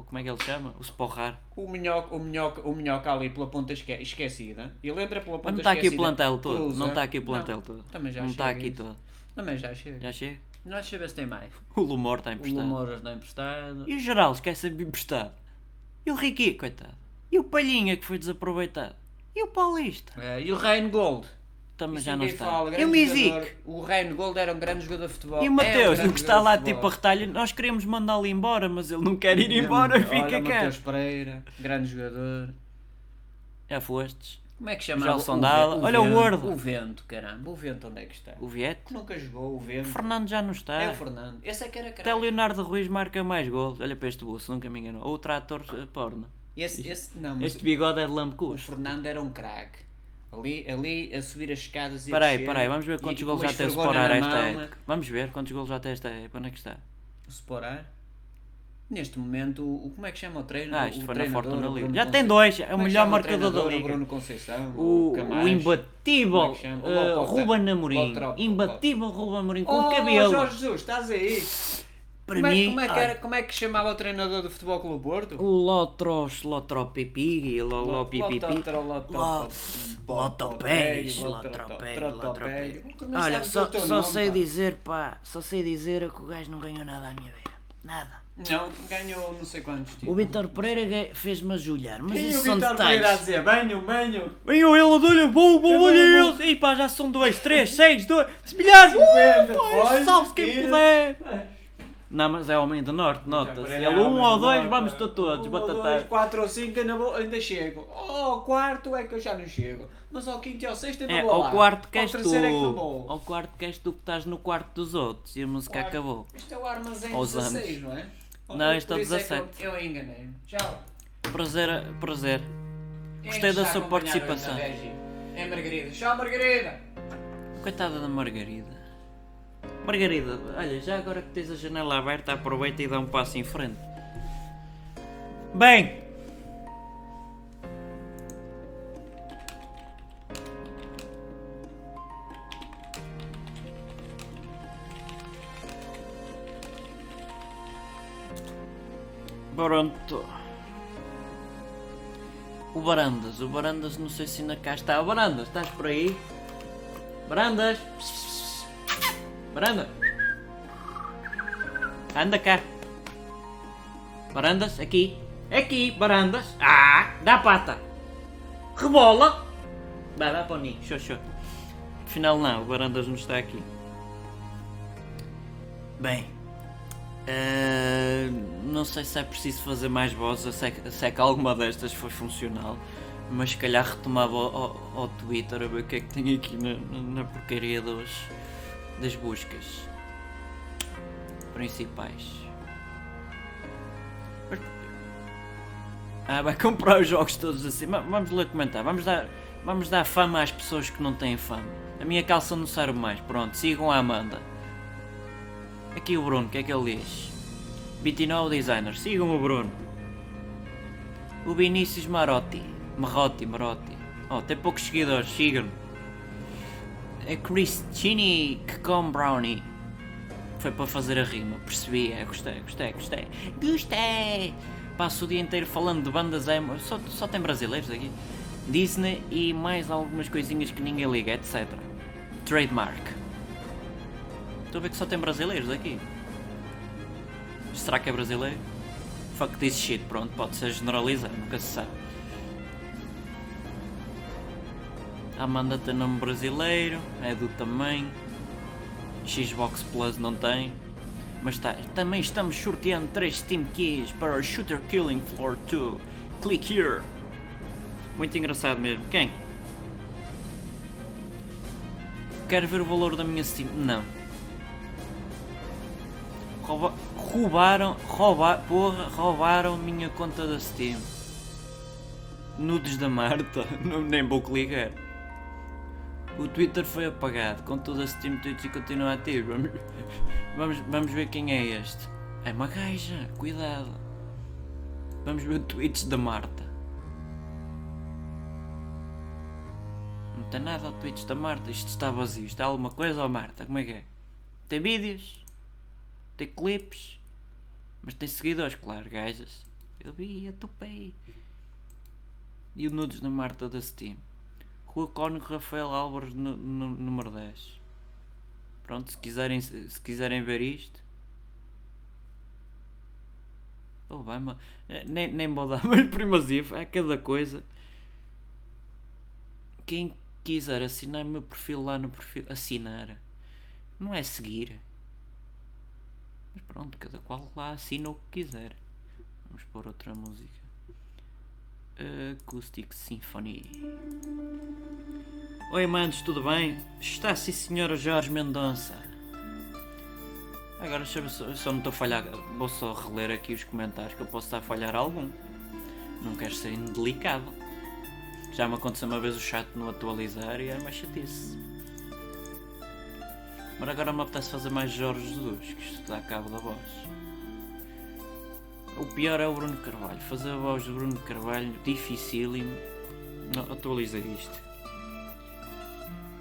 o- Como é que ele chama? O Sporrar. O Minhoca, o Minhoca, o Minhoca ali pela ponta esque- esquecida. Ele entra pela ponta Mas não está aqui o plantel todo. cruza. Não está aqui o plantel Não, todo. Também já Não está aqui todo. Também já chega. Já chega? Nós ver se tem mais. O Lumor está O emprestado. Lumouras está emprestado. E o geral esquece sempre emprestado. E o Riqui, coitado. E o Palhinha que foi desaproveitado. E o Paulista. É, e o Ryan Gold? Também já não está. fala, e o Mizik? jogador. O Reingold era um grande jogador de futebol. E é o um Mateus, grande o que está lá tipo a retalho, nós queremos mandá-lo embora, mas ele não quer ir embora, Olha, fica cá. Mateus Pereira, grande jogador. Já fostes? Como é que chama? O, Dalla. ve- Olha o vento, gordo. O vento, caramba. O vento onde é que está? O Viete? Que nunca jogou o O vento. Fernando já não está. É o Fernando. Esse é que era Até caralho. Leonardo Ruiz marca mais gols. Olha para este bolso, nunca me enganou. Outro ator eh, porno. Esse, esse, não, Este bigode é de o Lamcus. Fernando era um craque. Ali, ali a subir as escadas e a Espera aí, descer, espera aí, vamos ver quantos gols já tem o Sporar esta época. Vamos ver quantos gols já tem esta época. Onde é que está? O Sporar. Neste momento, o, como é que chama o treino? Ah, o isto foi na Fortuna o Liga. Já tem dois, é o que melhor marcador da liga. O Bruno Conceição, O, o imbatível é? O Lopota. Ruben Amorim. Imbatível Ruben Amorim com Oh, cabelo. Jorge Jesus, estás aí? Para como, é, mim, como, é que era, como é que chamava o treinador do Futebol Clube Porto? o Lotros, Lotropipi, Lopipipi. Lotopés, Lotropés, Lotropés. Olha, só, só sei dizer, pá, só sei dizer que o gajo não ganhou nada à minha vida. Nada. Não, ganhou não sei quantos O títulos. Vitor Pereira fez-me ajulhar, mas Quem é isso o são Vitor Pereira a detalhes. dizer? Venham, venham. Venham ele, olha, bom, bom, olha eles. E pá, já são dois, três, seis, dois, milhares. Uh, foi, Salve-se quem puder. Não, mas é homem do norte, nota-se. Ele um ou dois, vamos todos, Um ou dois, batatar. quatro ou cinco ainda, vou- ainda chego. Ao quarto é que eu já não chego. Mas ao quinto e ao sexto ainda É, vou lá. ao quarto que Ao tu. é que vou. Ao quarto que és tu que estás no quarto dos outros e a música Quarto. acabou. Isto é o armazém Aos 16, não é? Não, isto é isso 17. que eu, eu enganei. Tchau. Prazer, prazer. Quem Gostei é que da sua participação. É Margarida. Tchau, Margarida. Coitada da Margarida. Margarida, olha, já agora que tens a janela aberta, aproveita e dá um passo em frente. Bem! Pronto. O Barandas, o Barandas não sei se ainda cá está. O Barandas, estás por aí? Barandas! Baranda! Anda cá! Barandas, aqui! Aqui, Barandas! Ah! Dá pata! Rebola! Vai, vai para o ninho, show. Afinal não, o Barandas não está aqui. Bem, eh, não sei se é preciso fazer mais vozes, se é, se é que alguma destas foi funcional, mas se calhar retomava ao, ao- ao Twitter a ver o que é que tem aqui na, na- porcaria dos, das buscas principais. Ah, vai comprar os jogos todos assim. Va- Vamos ler comentar, vamos dar, vamos dar fama às pessoas que não têm fama. A minha calça não serve mais, pronto, sigam a Amanda. Aqui o Bruno, o que é que ele diz? Bitinol Designer, sigam o Bruno. O Vinícius Marotti. Marotti, Marotti. Oh, tem poucos seguidores, sigam-no. A Christine come brownie. Foi para fazer a rima, percebi, é, gostei, gostei, gostei. Gostei! Passo o dia inteiro falando de bandas emo, só, só tem brasileiros aqui. Disney e mais algumas coisinhas que ninguém liga, etc. Trademark. Estou a ver que só tem brasileiros aqui. Será que é brasileiro? Fuck this shit, pronto, pode ser generalizado, nunca se sabe. Amanda tem nome brasileiro, é do também. Xbox Plus não tem. Mas tá, também estamos sorteando 3 Steam Keys para o Shooter Killing Floor 2. Click here. Muito engraçado mesmo. Quem? Quero ver o valor da minha Steam? Não. Rouba roubaram, rouba porra, roubaram minha conta da Steam. Nudes da Marta, <laughs> nem vou clicar. O Twitter foi apagado, com toda a Steam e continua ativo. Vamos, vamos, vamos ver quem é este. É uma gaja, cuidado. Vamos ver tweets da Marta. Não tem nada ao tweets da Marta, isto está vazio. Está alguma coisa, ó Marta? Como é que é? Tem vídeos? Tem clipes? Mas tem seguidores, claro, gajas. Eu vi, eu topei. E o nudes da Marta da Steam. Rua Cónigo Rafael Álvares, no, no- número 10. Pronto, se quiserem, se quiserem ver isto. Oh, vai, ma- eh, nem, nem vou dar <laughs> mais primazia, é cada coisa. Quem, quiser assinar o meu perfil lá no perfil. Assinar. Não é seguir. Mas pronto, cada qual lá assina o que quiser. Vamos pôr outra música. Acoustic Symphony. Oi, manos, tudo bem? Está sim, senhora Jorge Mendonça. Agora se eu não estou a falhar. Vou só reler aqui os comentários que eu posso estar a falhar algum. Não quero ser indelicado. Já me aconteceu uma vez o chat não atualizar e é uma chatice. Mas agora me apetece fazer mais Jorge Jesus, que isto dá cabo da voz. O pior é o Bruno Carvalho. Fazer a voz do Bruno Carvalho, dificílimo. Não, atualizei isto.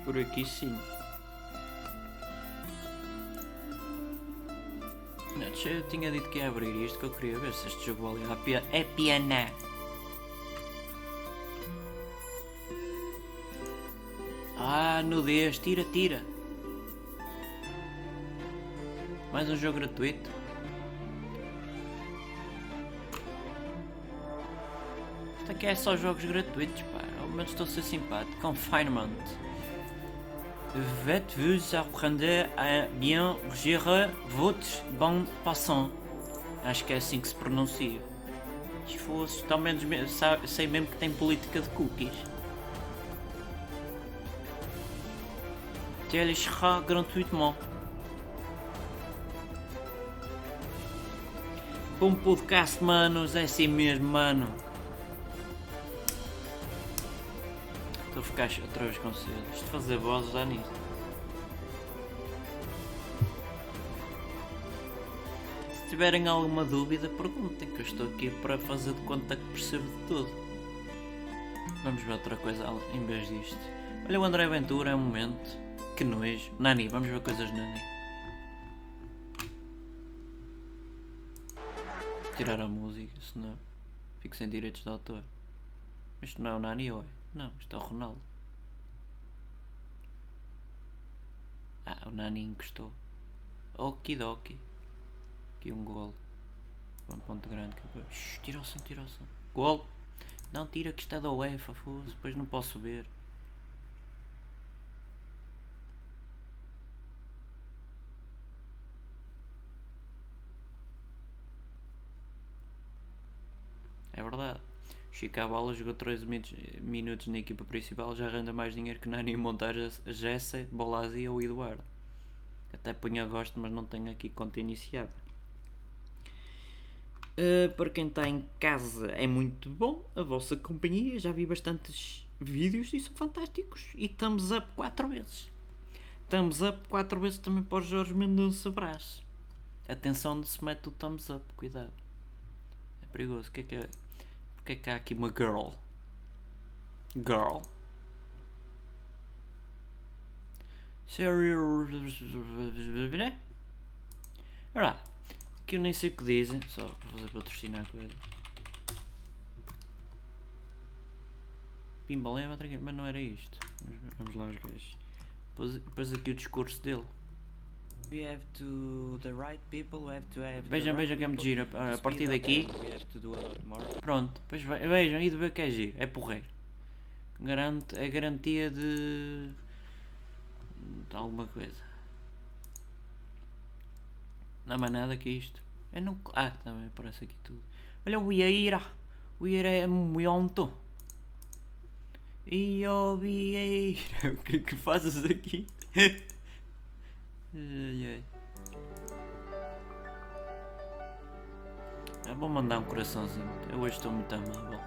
Por aqui sim. Eu tinha dito que ia abrir isto que eu queria ver se este jogo ali é piana. Ah, nudez, tira, tira. Mais um jogo gratuito. Aqui é só jogos gratuitos, pá. Ao menos estou a ser simpático. Confinement. Faites-vous apprendre a bien gérer votre bande passant. Acho que é assim que se pronuncia. Se fosse, ao menos sei mesmo que tem política de cookies. Télécharger gratuitement. Um podcast, manos, é assim mesmo, mano. Estou a ficar outra vez com sede. Isto de fazer vozes dá nisso. Se tiverem alguma dúvida, perguntem, que eu estou aqui para fazer de conta que percebo de tudo. Vamos ver outra coisa em vez disto. Olha o André Ventura, é um momento. Que nojo. Nani, vamos ver coisas Nani. Tirar a música, senão fico sem direitos de autor. Isto não é o Nani ou é? Não, isto é o Ronaldo. Ah, o Nani encostou. Okidoki. Aqui um gol. Um ponto grande. Tira o som, tira o som. Gol! Não, tira que isto é da UEFA, foda depois não posso ver. É verdade. Bola jogou 13 minutos, na equipa principal, já renda mais dinheiro que Nani montar Jesse, Bolazzi ou Eduardo. Até punha gosto, mas não tenho aqui conta iniciada. Uh, para quem está em casa é muito bom a vossa companhia, já vi bastantes vídeos e são fantásticos. E thumbs up 4 vezes. Thumbs up 4 vezes também para o Jorge Mendonça Brás. Atenção onde se mete o thumbs up, cuidado. É perigoso. O que é que é? Porque é que há aqui uma girl? Girl. Sério. Ora, que eu nem sei o que dizem, só para fazer patrocinar a coisa. Pimbalema, mas não era isto. Vamos lá os gajos. Depois, depois aqui o discurso dele. Vejam, vejam que é muito people giro. A, a to partir daqui, a pronto. Depois ve- vejam e de ver que é giro. É porreiro. Garante, é garantia de, de alguma coisa. Não há mais nada que isto. Eu não. Ah, também aparece aqui tudo. Olha o Vieira. O Vieira é muito. E o Vieira. <laughs> O que é que fazes aqui? Ai, ai. Eu vou mandar um coraçãozinho. Eu hoje estou muito amável.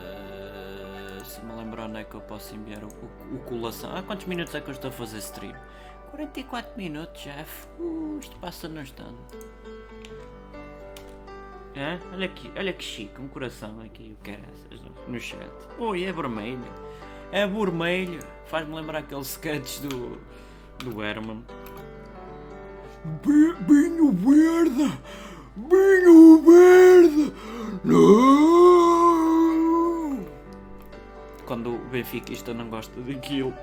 Eh, Se me lembrar onde é que eu posso enviar o, o, o colação. Há quantos minutos é que eu estou a fazer stream? 44 minutos já. Uh, isto passa no instante. É? Olha aqui, olha que chique, um coração aqui, o que é no, no chat. Oi, é vermelho. É vermelho. Faz-me lembrar aquele sketch do, do Herman. Binho verde! Binho verde! Não! Quando o Benfica não gosta daquilo,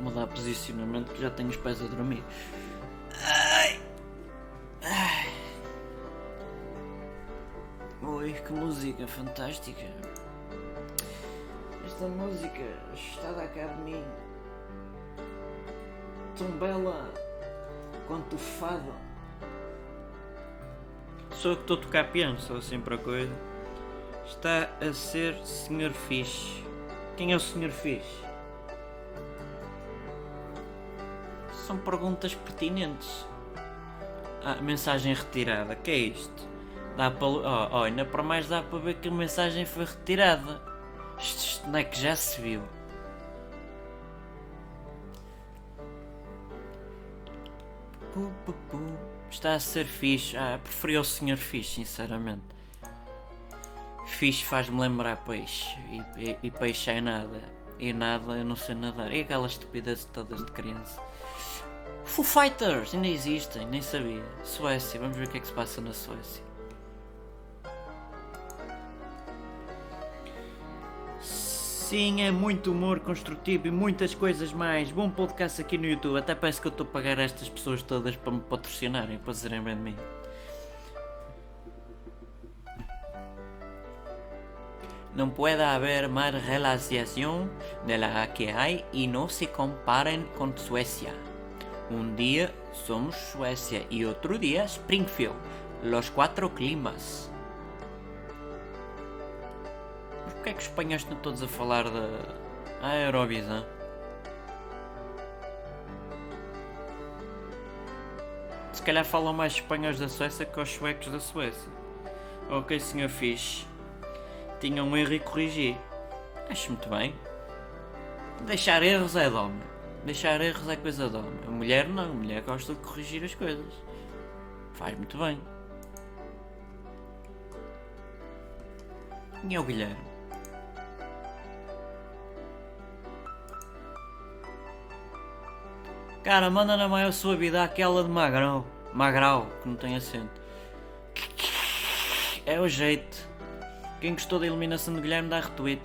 mudar posicionamento que já tenho os pés a dormir. Ai! Ai! Oi, que música fantástica. Esta música está a dar cá de mim. Tão bela quanto o fado. Sou que estou a tocar piano, sou sempre a coisa. Está a ser Sr. Fish. Quem é o Sr. Fish? São perguntas pertinentes. Ah, mensagem retirada. Que é isto? Dá para. Oh, oh, ainda para mais dá para ver que a mensagem foi retirada. Isto, não é que já se viu. Está a ser fixe. Ah, preferi o Sr. Fixe, sinceramente. Fixe faz-me lembrar peixe. E, e, e peixe é nada. E nada eu não sei nadar. E aquelas estupidezes todas de criança. Foo Fighters ainda existem, nem sabia. Suécia, vamos ver o que é que se passa na Suécia. Sim, é muito humor construtivo e muitas coisas mais. Bom podcast aqui no YouTube. Até parece que eu estou a pagar estas pessoas todas para me patrocinarem, para dizerem bem de mim. No puede haber más relación de la que hay y no se comparen con Suecia. Un día somos Suecia y otro día Springfield. Los quatro climas. Porquê é que os espanhóis estão todos a falar da ah, Eurovisão? Se calhar falam mais espanhóis da Suécia que os suecos da Suécia. Ok, senhor Fish. Tinha um erro e corrigi. Acho muito bem. Deixar erros é de. Deixar erros é coisa de. A mulher não. A mulher gosta de corrigir as coisas. Faz muito bem. E é o Guilherme? Cara, manda na maior suavidade aquela de Magrão. Magrau, que não tem acento. É o jeito. Quem gostou da eliminação do Guilherme dá retweet.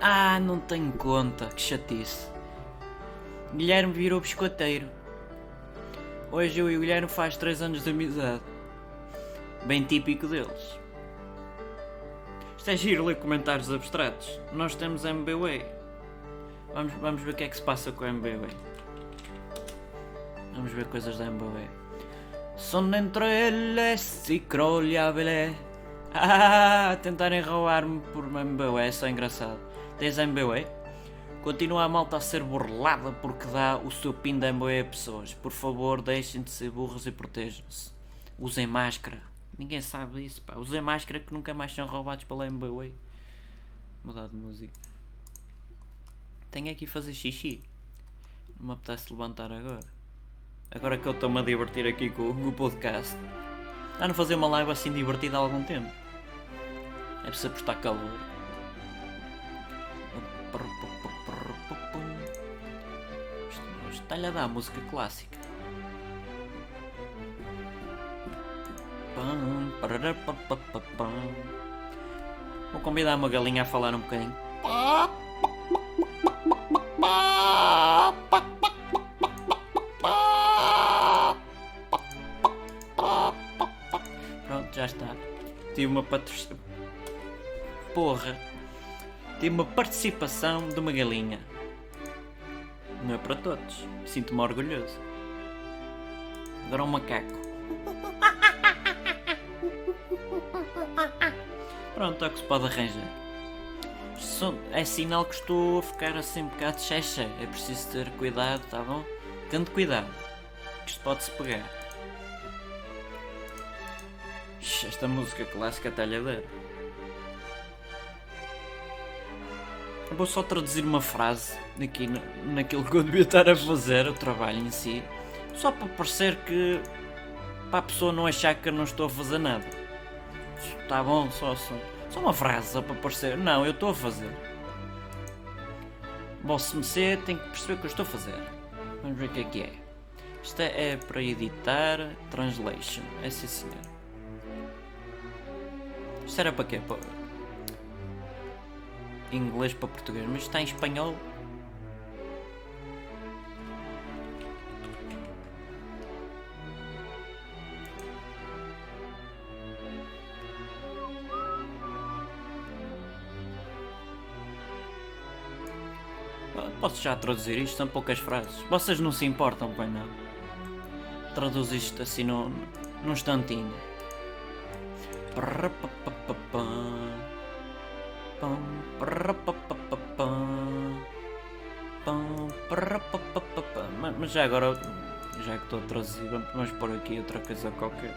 Ah, não tenho conta, que chatice. Guilherme virou biscoteiro. Hoje eu e o Guilherme faz 3 anos de amizade. Bem típico deles. Isto é giro ler comentários abstratos. Nós temos MBWay. Vamos, vamos ver o que é que se passa com a MBWay. Vamos ver coisas da MBWay. Son entre eles e crolhabele. Ah, tentarem roubar-me por é só engraçado. Tens MBWay? Continua a malta a ser burlada porque dá o seu pin da MBWay a pessoas. Por favor, deixem de ser burros e protejam-se. Usem máscara. Ninguém sabe isso, pá. Usem máscara que nunca mais são roubados pela MBWay. Mudar de música. Tenho aqui fazer xixi. Não me apetece levantar agora. Agora que eu estou-me a divertir aqui com, o podcast. Está a fazer uma live assim divertida há algum tempo. É preciso por estar calor. Está-lhe a dar música clássica. Vou convidar uma galinha a falar um bocadinho. Já está. Tive uma patrocínio. Porra! Tive uma participação de uma galinha. Não é para todos. Sinto-me orgulhoso. Agora um macaco. <laughs> Pronto, é o que se pode arranjar. É sinal que estou a ficar assim um bocado checha. É preciso ter cuidado, tá bom? Tendo cuidado. que Isto pode-se pegar. Esta música clássica está-lhe a dar. Eu Vou só traduzir uma frase aqui na, naquilo que eu devia estar a fazer, o trabalho em si. Só para parecer que. para a pessoa não achar que eu não estou a fazer nada. Tá bom, só, só, só uma frase, só para parecer. Não, eu estou a fazer. Vosso Mercê tem que perceber o que eu estou a fazer. Vamos ver o que é que é. Isto é, é para editar translation. É sim senhor. Isto era para quê? Para... Inglês para português, mas está em espanhol. Ah, posso já traduzir isto? São poucas frases. Vocês não se importam, bem não. Traduz isto assim num, num instantinho. Mas- já agora, já que estou a traduzir, vamos- pôr aqui outra coisa qualquer.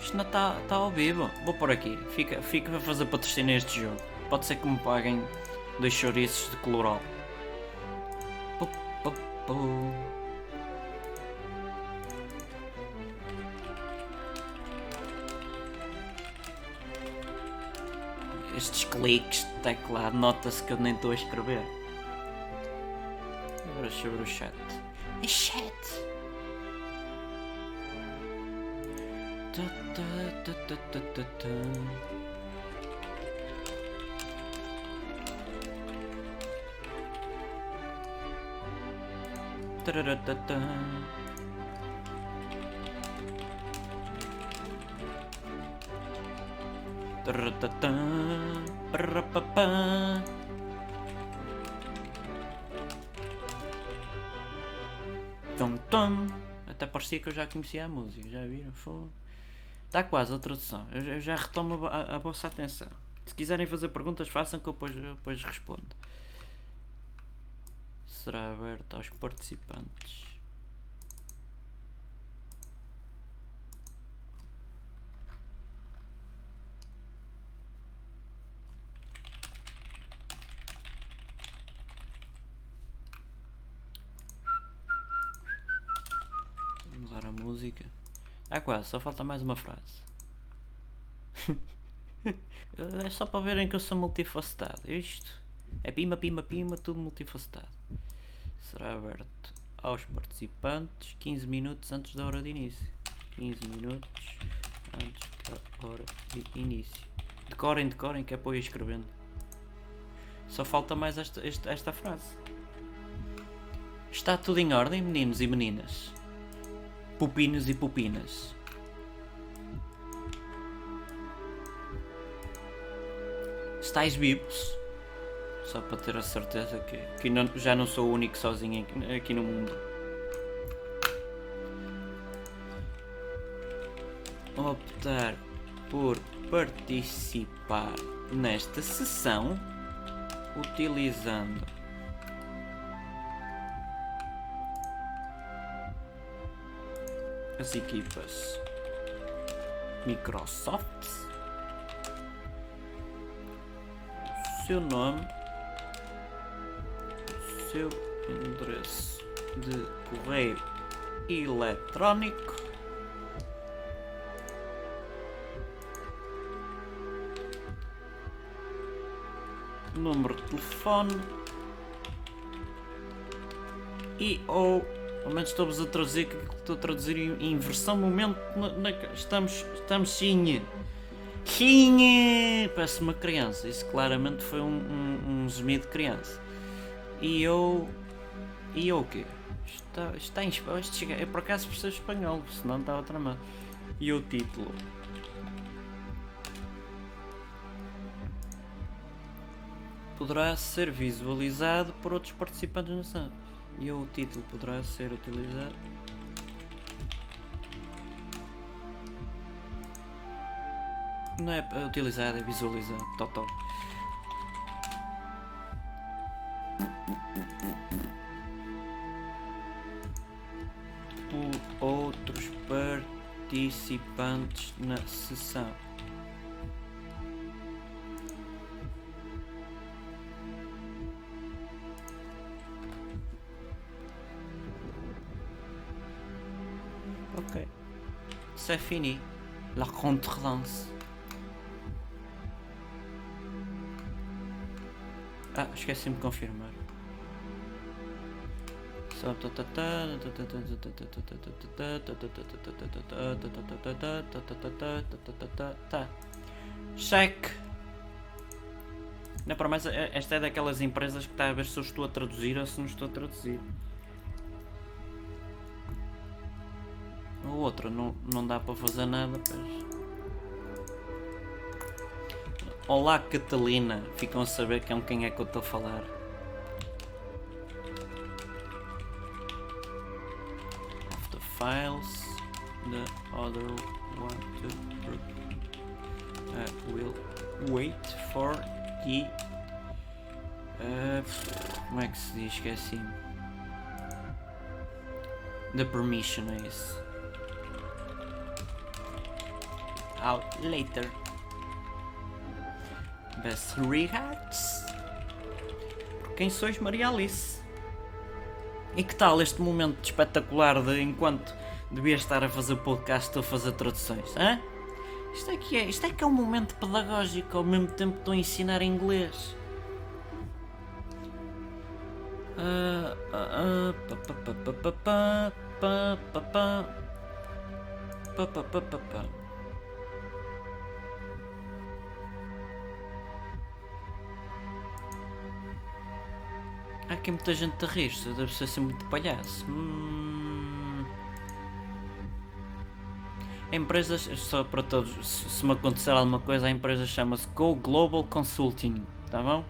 Isto não está tá ao vivo. Vou pôr aqui. Fica, fica a fazer patrocínio a este jogo. Pode ser que me paguem dois chouriços de coloral. Cliques de teclado, nota-se que eu nem estou a escrever. Agora sobre o chat. É chat! Ta, ta, Tum tum. Até parecia que eu já conhecia a música, já viram? Está quase a tradução. Eu, eu já retomo a- a vossa atenção. Se quiserem fazer perguntas, façam que eu depois, eu depois respondo. Será aberto aos participantes. Vamos mudar a música. Ah, quase, só falta mais uma frase. <laughs> é só para verem que eu sou multifacetado. Isto é pima, pima, pima, tudo multifacetado. Será aberto aos participantes 15 minutos antes da hora de início. 15 minutos antes da hora de início. Decorem, decorem, que é para eu ir escrevendo. Só falta mais esta, esta, esta frase. Está tudo em ordem, meninos e meninas? Pupinos e pupinas. Estais vivos? Só para ter a certeza que, que não- já não sou o único sozinho aqui, no mundo. Optar por participar nesta sessão utilizando as equipas. Microsoft, seu nome, seu endereço de correio eletrónico. Número de telefone. E ou ao menos estou-vos a traduzir que estou a traduzir em, versão momento na, estamos estamos sim. Sim parece uma criança. Isso claramente foi um, um, um gemido de criança. E eu e eu o quê? está, está em espanhol é por acaso percebo espanhol senão estava tramado e o título? Poderá ser visualizado por outros participantes na sala e o título poderá ser utilizado. Não é utilizado, é visualizado total. Por outros participantes na sessão c'est fini. La contrelance. Ah, esqueci de confirmar. Tá. Cheque. Não, para mais, esta é daquelas empresas que está a ver se eu estou a traduzir ou se não estou a traduzir. O outro não, não dá para fazer nada, pois. Olá Catalina, ficam a saber quem é que eu estou a falar. Of the files, the other one to uh, will wait for the. Uh, como é que se diz? Esqueci-me. The permission é isso. Out later. Best regards. Quem sois Maria Alice? E que tal este momento espetacular de enquanto devia estar a fazer podcast estou a fazer traduções? Hã? Isto é que é, isto é que é um momento pedagógico ao mesmo tempo que estou a ensinar inglês. Ah, ah, ah, Há aqui muita gente a rir-se, deve ser assim muito palhaço. Hum... A empresa, só para todos, se se me acontecer alguma coisa, a empresa chama-se Go Global Consulting, tá bom?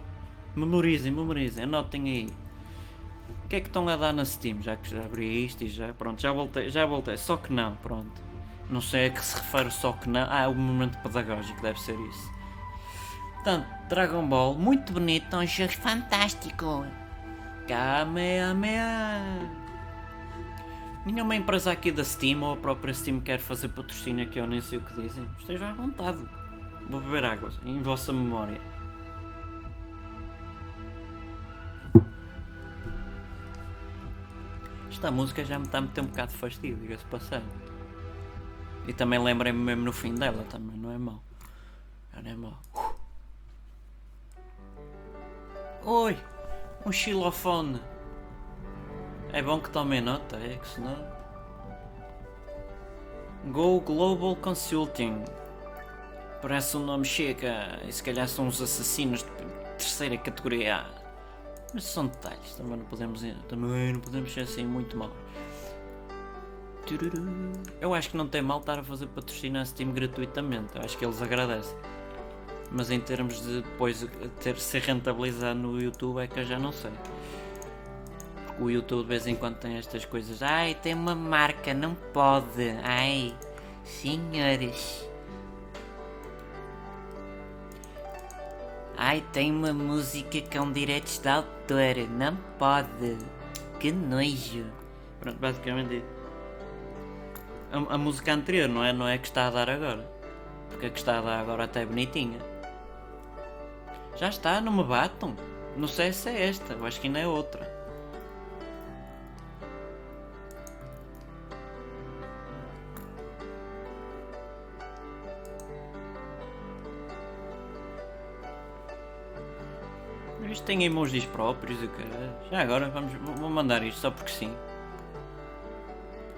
Memorizem, memorizem, anotem aí. O que é que estão a dar na Steam? Já que já abri isto e já, pronto, já voltei, já voltei, só que não, pronto. Não sei a que se refere só que não. Ah, é o momento pedagógico, deve ser isso. Portanto, Dragon Ball, muito bonito, um jogo fantástico. Kamehameha. Nenhuma empresa aqui da Steam ou a própria Steam quer fazer patrocínio que eu nem sei o que dizem. Estejam à vontade. Vou beber água, em vossa memória. Esta música já me está a meter um bocado de fastidio, diga-se passando. E também lembrei-me mesmo no fim dela, também, não é mau. Não é mau. Oi! Um xilofone! É bom que tomem nota, é que senão. Go Global Consulting. Parece um nome chega e se calhar são os assassinos de terceira categoria. Mas são detalhes, também não podemos, também não podemos ser assim muito mal. Eu acho que não tem mal estar a fazer patrocínio a Steam gratuitamente, eu acho que eles agradecem. Mas em termos de depois ter ser rentabilizado no YouTube é que eu já não sei. Porque o YouTube de vez em quando tem estas coisas. Ai, tem uma marca, não pode. Ai, senhores. Ai, tem uma música com direitos de autor, não pode. Que nojo. Pronto, basicamente a, a música anterior, não é? Não é que está a dar agora. Porque a que está a dar agora até é bonitinha. Já está, não me batam. Não sei se é esta, eu acho que ainda é outra. Isto tem emojis próprios e caralho. Já agora vamos, vou mandar isto só porque sim.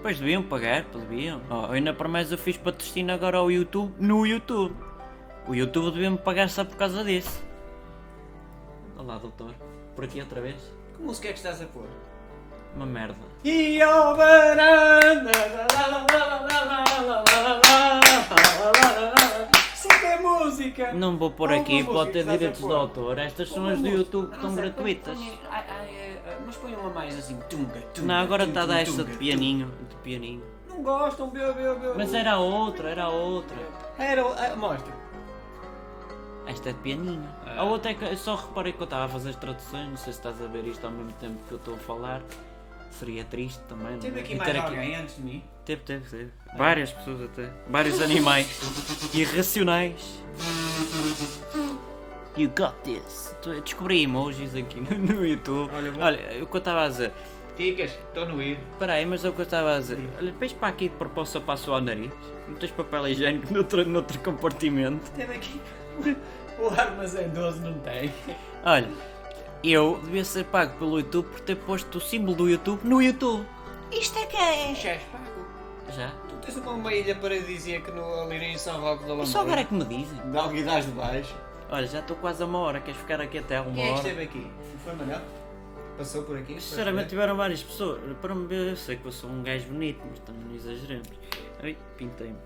Pois deviam pagar, deviam. Oh, ainda por mais eu fiz patrocínio agora ao YouTube no YouTube. O YouTube devia-me pagar só por causa disso. Olá, doutor. Por aqui outra vez? Que música é que estás a pôr? Uma merda. E ao varanda, Isso é é música! Não vou pôr aqui, pode ter direitos de autor. Estas são as do YouTube que estão gratuitas. Ai, Mas põe uma mais assim. Tunga, tunga, Não, agora está a dar esta de pianinho. De pianinho. Não gostam, meu, meu, meu. Mas era outra, era outra. Era. Mostra. Esta é de pianinho. Ah. A outra é que eu só reparei que eu estava a fazer as traduções. Não sei se estás a ver isto ao mesmo tempo que eu estou a falar. Seria triste também. não Teve é? aqui mais ter aqui- alguém antes de mim? Teve, teve, teve. Várias pessoas até. Vários <laughs> animais. Irracionais. You got this. Descobri emojis aqui no, no YouTube. Olha, vou- Olha, o que eu estava a dizer. Ficas, estou no ir. Espera aí, mas é o que eu estava a dizer. Olha, vês para aqui de propósito para o nariz. Não tens papel higiênico <laughs> noutro, noutro compartimento. Teve aqui. <laughs> O armazém 12 não tem. Olha, eu devia ser pago pelo YouTube por ter posto o símbolo do YouTube no YouTube. Isto é que é. Já és pago. Já? Tu tens uma, uma ilha paradisíaca no, ali em São Roque da. E só agora é que me dizem. De Alguidaz de Baixo. Olha, já estou quase a uma hora. Queres ficar aqui até a uma Quem é que hora? esteve aqui? Foi Manel? Passou por aqui? Sinceramente tiveram várias pessoas. Para me ver, eu sei que eu sou um gajo bonito, mas também não exageremos. Ai, pintei-me.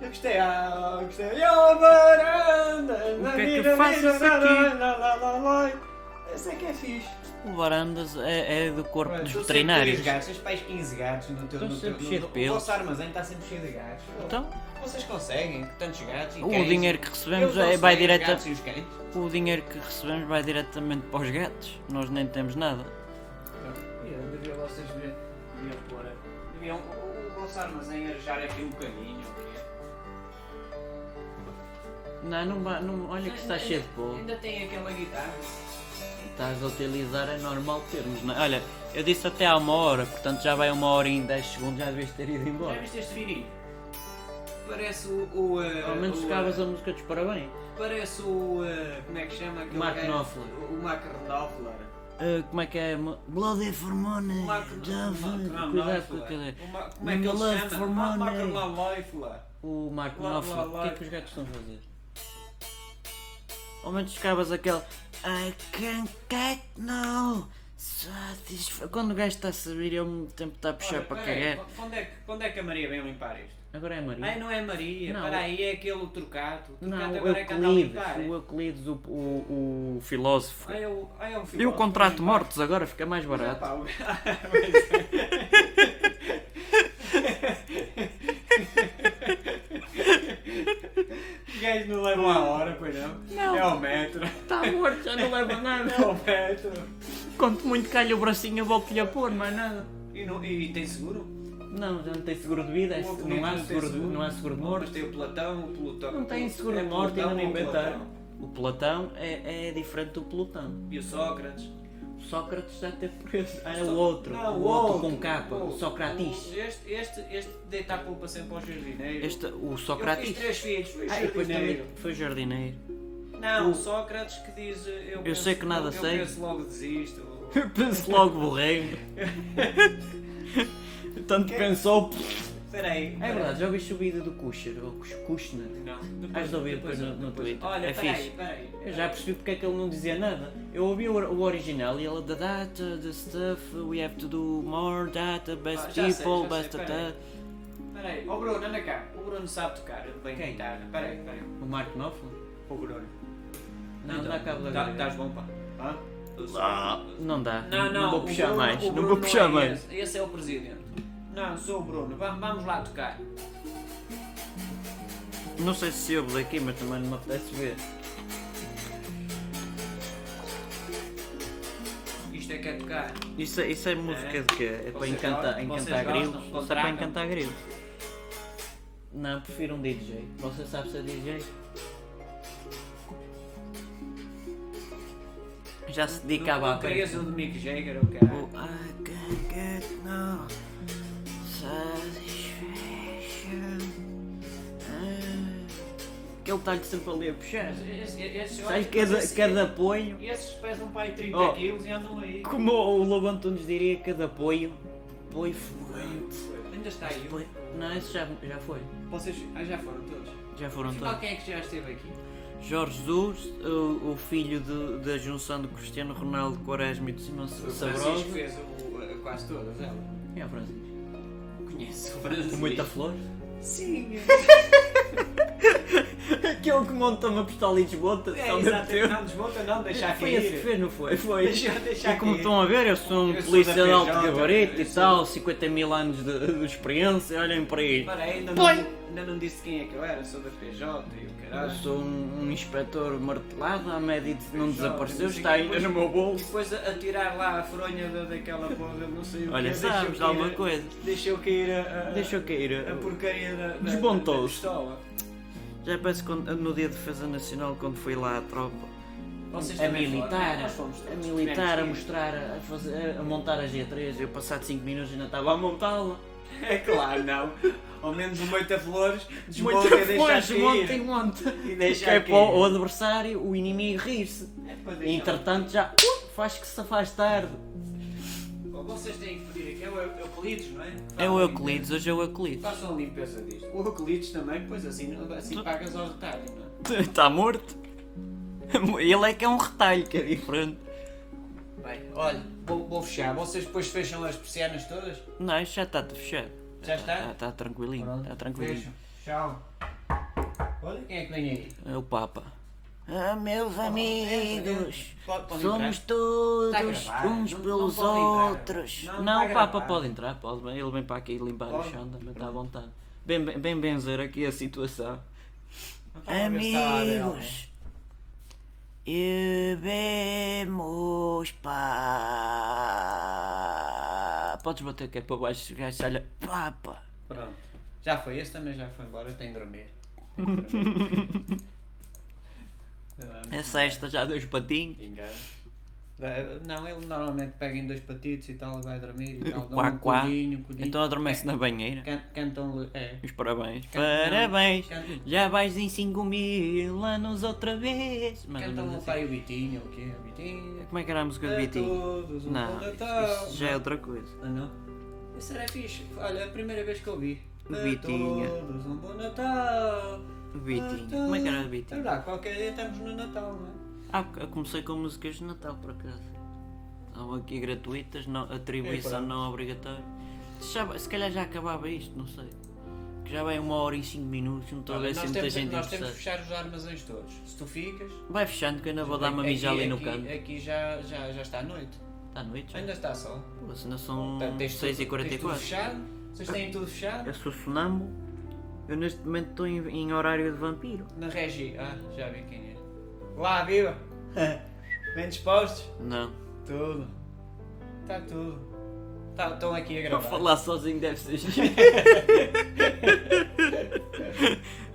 Eu gostei, ah, eu gostei. Yo, varanda, O que é que fazes aqui? Esse é que é fixe. O Varandas é, é do corpo Pronto, dos tu veterinários. sempre tens gatos, tens pais 15 gatos no teu Estão no teu- sempre no- cheios de O pelos. vosso armazém está sempre cheio de gatos. Então, Vocês conseguem tantos gatos e o cães? dinheiro que recebemos Eu é, vai gatos e os cães. o dinheiro que recebemos vai diretamente para os gatos. Nós nem temos nada. Eu devia vocês deviam, deviam pôr. Deviam, o, o vosso armazém arejar aqui um bocadinho. O? Não, não, não olha que está cheio de pó. Ainda tem aquela guitarra. Estás a utilizar, é normal termos. Não? é? Olha, eu disse até há uma hora, portanto já vai uma hora e 10 segundos, já devias ter ido Já embora. viste este fininho? Parece o. o eh, Ao menos o, tocavas eh, a música dos parabéns. Parece o. eh, como é que chama? aquele Mark? Knopfler. O, o Mark Knopfler. Ah, como é que é? Bloody for money. O Mark Já Mark- vai, não, cuidado com. O Ma- Como é que ele Love se for chama? Ma- Mark. Knopfler. O Lá, Knopfler. O que é que os gatos estão a fazer? Ao menos tocavas aquele. I can't get no satisfaction. Quando o gajo está a servir, ele ao mesmo tempo está a puxar para cagar. Quando é, que, quando é que a Maria vem limpar isto? Agora é Maria. Ai, não é Maria, Não. para aí é aquele trocado. O Não, agora é que anda a limpar. é? o Euclides, o, o, o filósofo. Ai, é o, ai, é um E o filósofo contrato mortos agora fica mais barato. <laughs> <laughs> Os gajos não levam a hora, pois não? Não. É o metro. Está morto, já não leva <laughs> É nada. o metro. Quanto muito calha o bracinho, eu volto-lhe a pôr, mais nada. E, não, e tem seguro? Não, já não tem seguro de vida, é- O não, há seguro de, não há seguro de Mas morte. tem o Platão, o Plutão. Não tem seguro é de morte, ainda não inventaram. O Platão é, é diferente do Plutão. E o Sócrates? O Sócrates já teve preso. Ah, é o outro. Não, o outro com capa, o Socrates. Este, este, este deita a culpa sempre ao jardineiro. Este, o Eu fiz Socrates. três filhos, fui Ah, jardineiro. foi jardineiro. Não, O- o Sócrates que diz. Eu, penso, sei que nada eu sei. penso logo desisto. <laughs> Penso logo borrei. <laughs> Tanto pensou. Espera aí. É verdade, já ouviste o vídeo do Kushner, ou Kush- Kushner? Não. Has de ouvir depois no- no depois- Twitter. Olha, É espera aí, fixe. espera aí. Eu já percebi porque é que ele não dizia nada. Eu ouvi o, o original e ele, the data, the stuff, we have to do more data, best Ah, sei, people, sei, best peraí. attack. Espera aí. Ó Bruno, anda cá. O Bruno sabe tocar bem Quem? guitarra. Espera aí, espera aí. O Mark Knopfler? O Bruno. Não, dá cabo da Tá-. Estás bom, pá? Hã? Não dá, Não, não, vou o puxar Bruno- mais, não vou puxar é mais. Esse, esse é o presidente. Não, sou o Bruno. Va- Vamos lá tocar. Não sei se ouve daqui, mas também não me apetece ver. Isto é que é tocar. Isso, é- isso é música de quê? É para Vocês encantar, gostam? encantar Vocês grilos? Isso é para encantar grilos. Não, prefiro um DJ. Você sabe ser DJ? Já se dedicava não, a querias o de Mick Jagger, o cara. O I can't get no satisfaction. Ah, Que ele está-lhe sempre ali a puxar. Esse- esse- Sai esse- cada, esse- cada apoio. Esses pesam para aí 30 Oh. quilos e andam aí. Como o Lobo Antunes diria, cada apoio. Apoio fluente. Ainda está aí. Não, esse já, já foi. Vocês ah, já foram todos? Já foram Afinal, todos. quem é que já esteve aqui? Jorge Jesus, o, o filho de- da junção do Cristiano Ronaldo, Quaresma e do Simão O Sabroso. Francisco fez o, eh, quase todas, ela. É o Francisco. Conheço o Francisco. Com muita flor. Sim. <laughs> Aquele que monta uma pistola e desbota. É, exato. Não desmonta não, deixar Foi esse que fez, não foi? Foi. Deixa, deixa E como cair. estão a ver, eu sou um Eu sou polícia da de alto gabarito eu e sou- tal, 50 mil anos de, de experiência, olhem para aí. Espera aí, ainda Põe. não, ainda não disse quem é que eu era, sou da PJ e o Eu caralho. sou um, um inspetor martelado, a média não PJ, desapareceu, não está ainda no meu E bolso. depois a, a tirar lá a fronha da, daquela porra, não sei o Olha, quê, sabes deixou de alguma a- coisa? Deixou cair a, a, Deixa eu cair. a porcaria da, da, Desmontou-se. da pistola. Já parece quando, no dia de defesa nacional, quando fui lá à tropa, a militar, a militar a mostrar, a, fazer, a montar a G3, eu passado 5 minutos ainda estava a montá-la. É claro, não. Ao menos o moita flores desmonta e deixa longe, monta e monta. E deixa Que é para o adversário, o inimigo rir-se. É entretanto já uh, faz que se faz tarde. Vocês têm que pedir aqui, é o Eu- Euclides, não é? É o Euclides, hoje é o Euclides. Façam a limpeza disto. O Euclides também, pois assim, assim pagas aos detalhes, não é? Está <laughs> morto. <laughs> Ele é que é um retalho, que é diferente. Bem, olha, vou, vou fechar. Vocês depois fecham as persianas todas? Não, isto já está fechado. Já está? Está, está tranquilinho, Pronto, está tranquilinho. Fecham. Tchau. Olha quem é que vem aí. É o Papa. Ah, meus amigos, Pode- pode somos todos gravar, uns não- pelos outros. Não, o Papa gravado. pode entrar, pode. Ele vem para aqui limpar o chão, também está à vontade. Bem, bem, bem benzer aqui a situação. Vamos ver se está lá dele, Amigos, bebemos pá. Podes bater que é para baixo, o gajo olha. Papa. né? Pronto. Já foi, esse também já foi embora, eu tenho de dormir. Tenho de dormir. <laughs> É sexta, já dois patinhos. Não, ele normalmente pega em dois patitos e tal, vai dormir e tal. dá Quá, um quá. codinho, codinho. Então adormece na banheira. Can- Cantam. É. Os parabéns. Can- Parabéns. can- Já vais em 5 mil anos outra vez. Mais ou Cantam menos o assim. pai o Bitinho, o quê? O Bitinho. Como é que era a música do A Bitinho? todos um Não, bom Natal. isso já é outra coisa. Ah, não? Isso era fixe. Olha, a primeira vez que eu vi. Bitinho. todos um bom Natal. O Bitinho. Como é que era o É Bitinho? verdade, qualquer dia estamos no Natal, não é? Ah, comecei com músicas de Natal por acaso. Estão aqui gratuitas, não, atribuição pronto. não obrigatória. Já se calhar já acabava isto, não sei. Que já vai uma hora e cinco minutos, não estou a ver se muita gente nós temos que fechar os armazéns todos. Se tu ficas. Vai fechando que eu ainda vou dar uma aqui- mija ali no aqui- canto. Aqui já, já, já está à noite. Está à noite? já? Ainda está sol. Pô, ainda são Portanto, tens tudo- Tens tudo 6h44. fechado? Vocês têm tudo fechado? Eu sou sonâmbulo. Eu neste momento estou em, em horário de vampiro. Na Regi. Ah, já vi quem é. Lá, viva! <laughs> Bem dispostos? Não. Tudo. Está tudo. Tá- Estão aqui a Para gravar. falar sozinho deve ser giro. <laughs>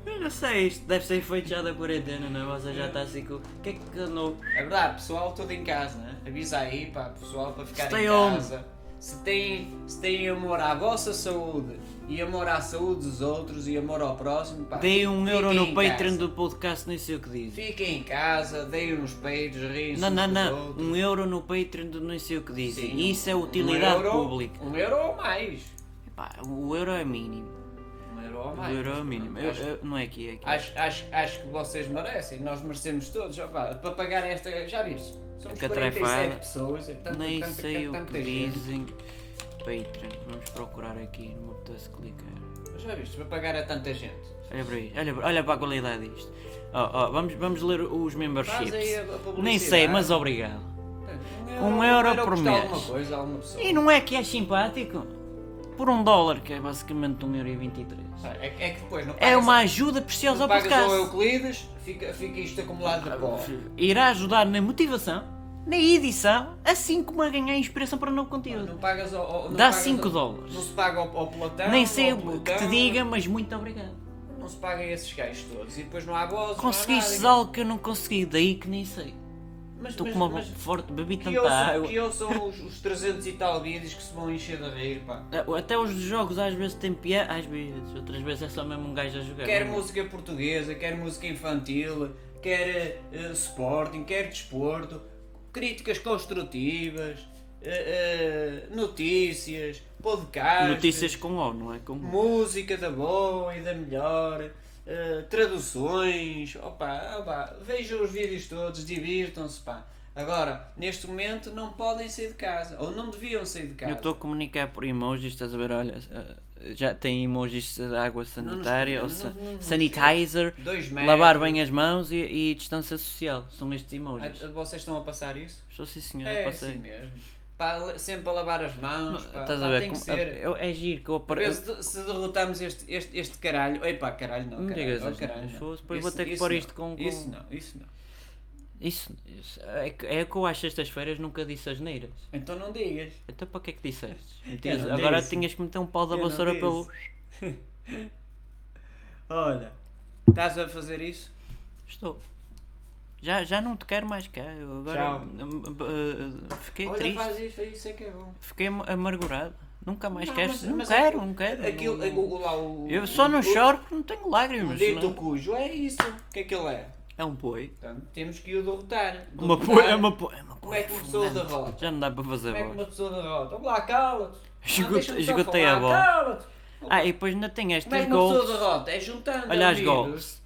Eu não sei, isto deve ser feito já da quarentena, não é? Você já está assim com. O que é que andou? É verdade, pessoal, tudo em casa, né? Avisa aí, pá, pessoal, para ficar Stay em home. casa. Se tem, se tem amor à vossa saúde e amor à saúde dos outros e amor ao próximo, pá. Dei um euro no Patreon do podcast, nem sei o que diz. Fiquem em casa, deem uns peitos, riem Não, não, não. Um euro no Patreon do nem sei o que dizem. Sim. Isso é utilidade um euro, pública. Um euro ou mais. Epá, o euro é mínimo. Um euro ou O mais. euro é mínimo. Eu- Acho, eu- não é aqui, é aqui. acho, acho, acho que vocês merecem, nós merecemos todos, opá, para pagar esta. Já viste? Somos Que 47 atrefada. pessoas, é tanta, Nem tanta, sei o tanta que gente. Patreon. Vamos procurar aqui. Não me apetece clicar. Já viste? Para pagar a tanta gente. Olha para isto. Olha, olha para a qualidade disto. Ó, ó, vamos, vamos ler os memberships. Nem sei, mas obrigado. Um Um euro vai por mês. alguma coisa, alguma. E não é que é simpático? Por um dólar, que é basicamente 1,23€. É, é que depois não É uma ajuda preciosa ao pagas ao podcast. Euclides, fica, fica isto acumulado de pó. Irá ajudar na motivação, na edição, assim como a ganhar inspiração para o novo conteúdo. Não pagas ao, Dá pagas 5 ao- dólares. Não se paga ao, ao pelotão. Nem sei o que te diga, mas muito obrigado. Não se paga esses gajos todos. E depois não há voz. Conseguiste algo que eu não consegui, daí que nem sei. Mas, Estou mas, com uma mas, forte, bebi tanta ouçam, água. que ouçam os, os 300 e tal vídeos que se vão encher de rir, pá. Até os jogos às vezes têm piada, às vezes, outras vezes é só mesmo um gajo a jogar. Quer é? música portuguesa, quer música infantil, quer eh, sporting, quer desporto, críticas construtivas, eh, eh, notícias, podcasts, Notícias com O, não é? Com O. música da boa e da melhor, eh, traduções, opa, opa, vejam os vídeos todos, divirtam-se, pá. Agora, neste momento não podem sair de casa, ou não deviam sair de casa. Eu estou a comunicar por emojis, estás a ver? Olha, já tem emojis de água sanitária, não, ou não, não, não, sanitizer, lavar bem as mãos e, e distância social. São estes emojis. Ah, Vocês estão a passar isso? Estou sim senhor, É passei. assim mesmo. Le- sempre a lavar as mãos. Pá, Estás pá, a ver? Tem que como- ser. eu- é giro que eu Para apare... se, se derrotamos este, este, este caralho. Epá, caralho não. Não Caralho, digas oh, caralho, não. fosse, depois Isso- vou ter que pôr não. isto com- com- Isso não, isso não. Isso, isso é, que- é que eu acho estas feiras, nunca disse as neiras. Então não digas. Então para que é que disseste? Eu Metias- não Agora disse. tinhas que meter um pau da Eu não vassoura disse. pelo. <laughs> Olha, estás a fazer isso? Estou. Já, já não te quero mais cá. Eu agora Tchau. hum, uh, fiquei Olha, triste. faz isto, isso é que é bom. Fiquei am- amargurado. Nunca mais Não, quero. mas- não mas quero, aquilo- não quero. Aquilo, não- o- o- lá, o, Eu só não o- choro porque não tenho O lágrimas. dito não- cujo é isso. O que é que ele é? É um poi. Portanto, temos que o derrotar. Uma poi, é uma poi. É uma Como é que uma pessoa derrota? Já não dá para fazer Como é que uma pessoa derrota? Vamos lá, cala-te. Esgotei a bola. Cala-te. Ah, e depois ainda tem Como é estas uma pessoa derrota? É juntando Olha as gols.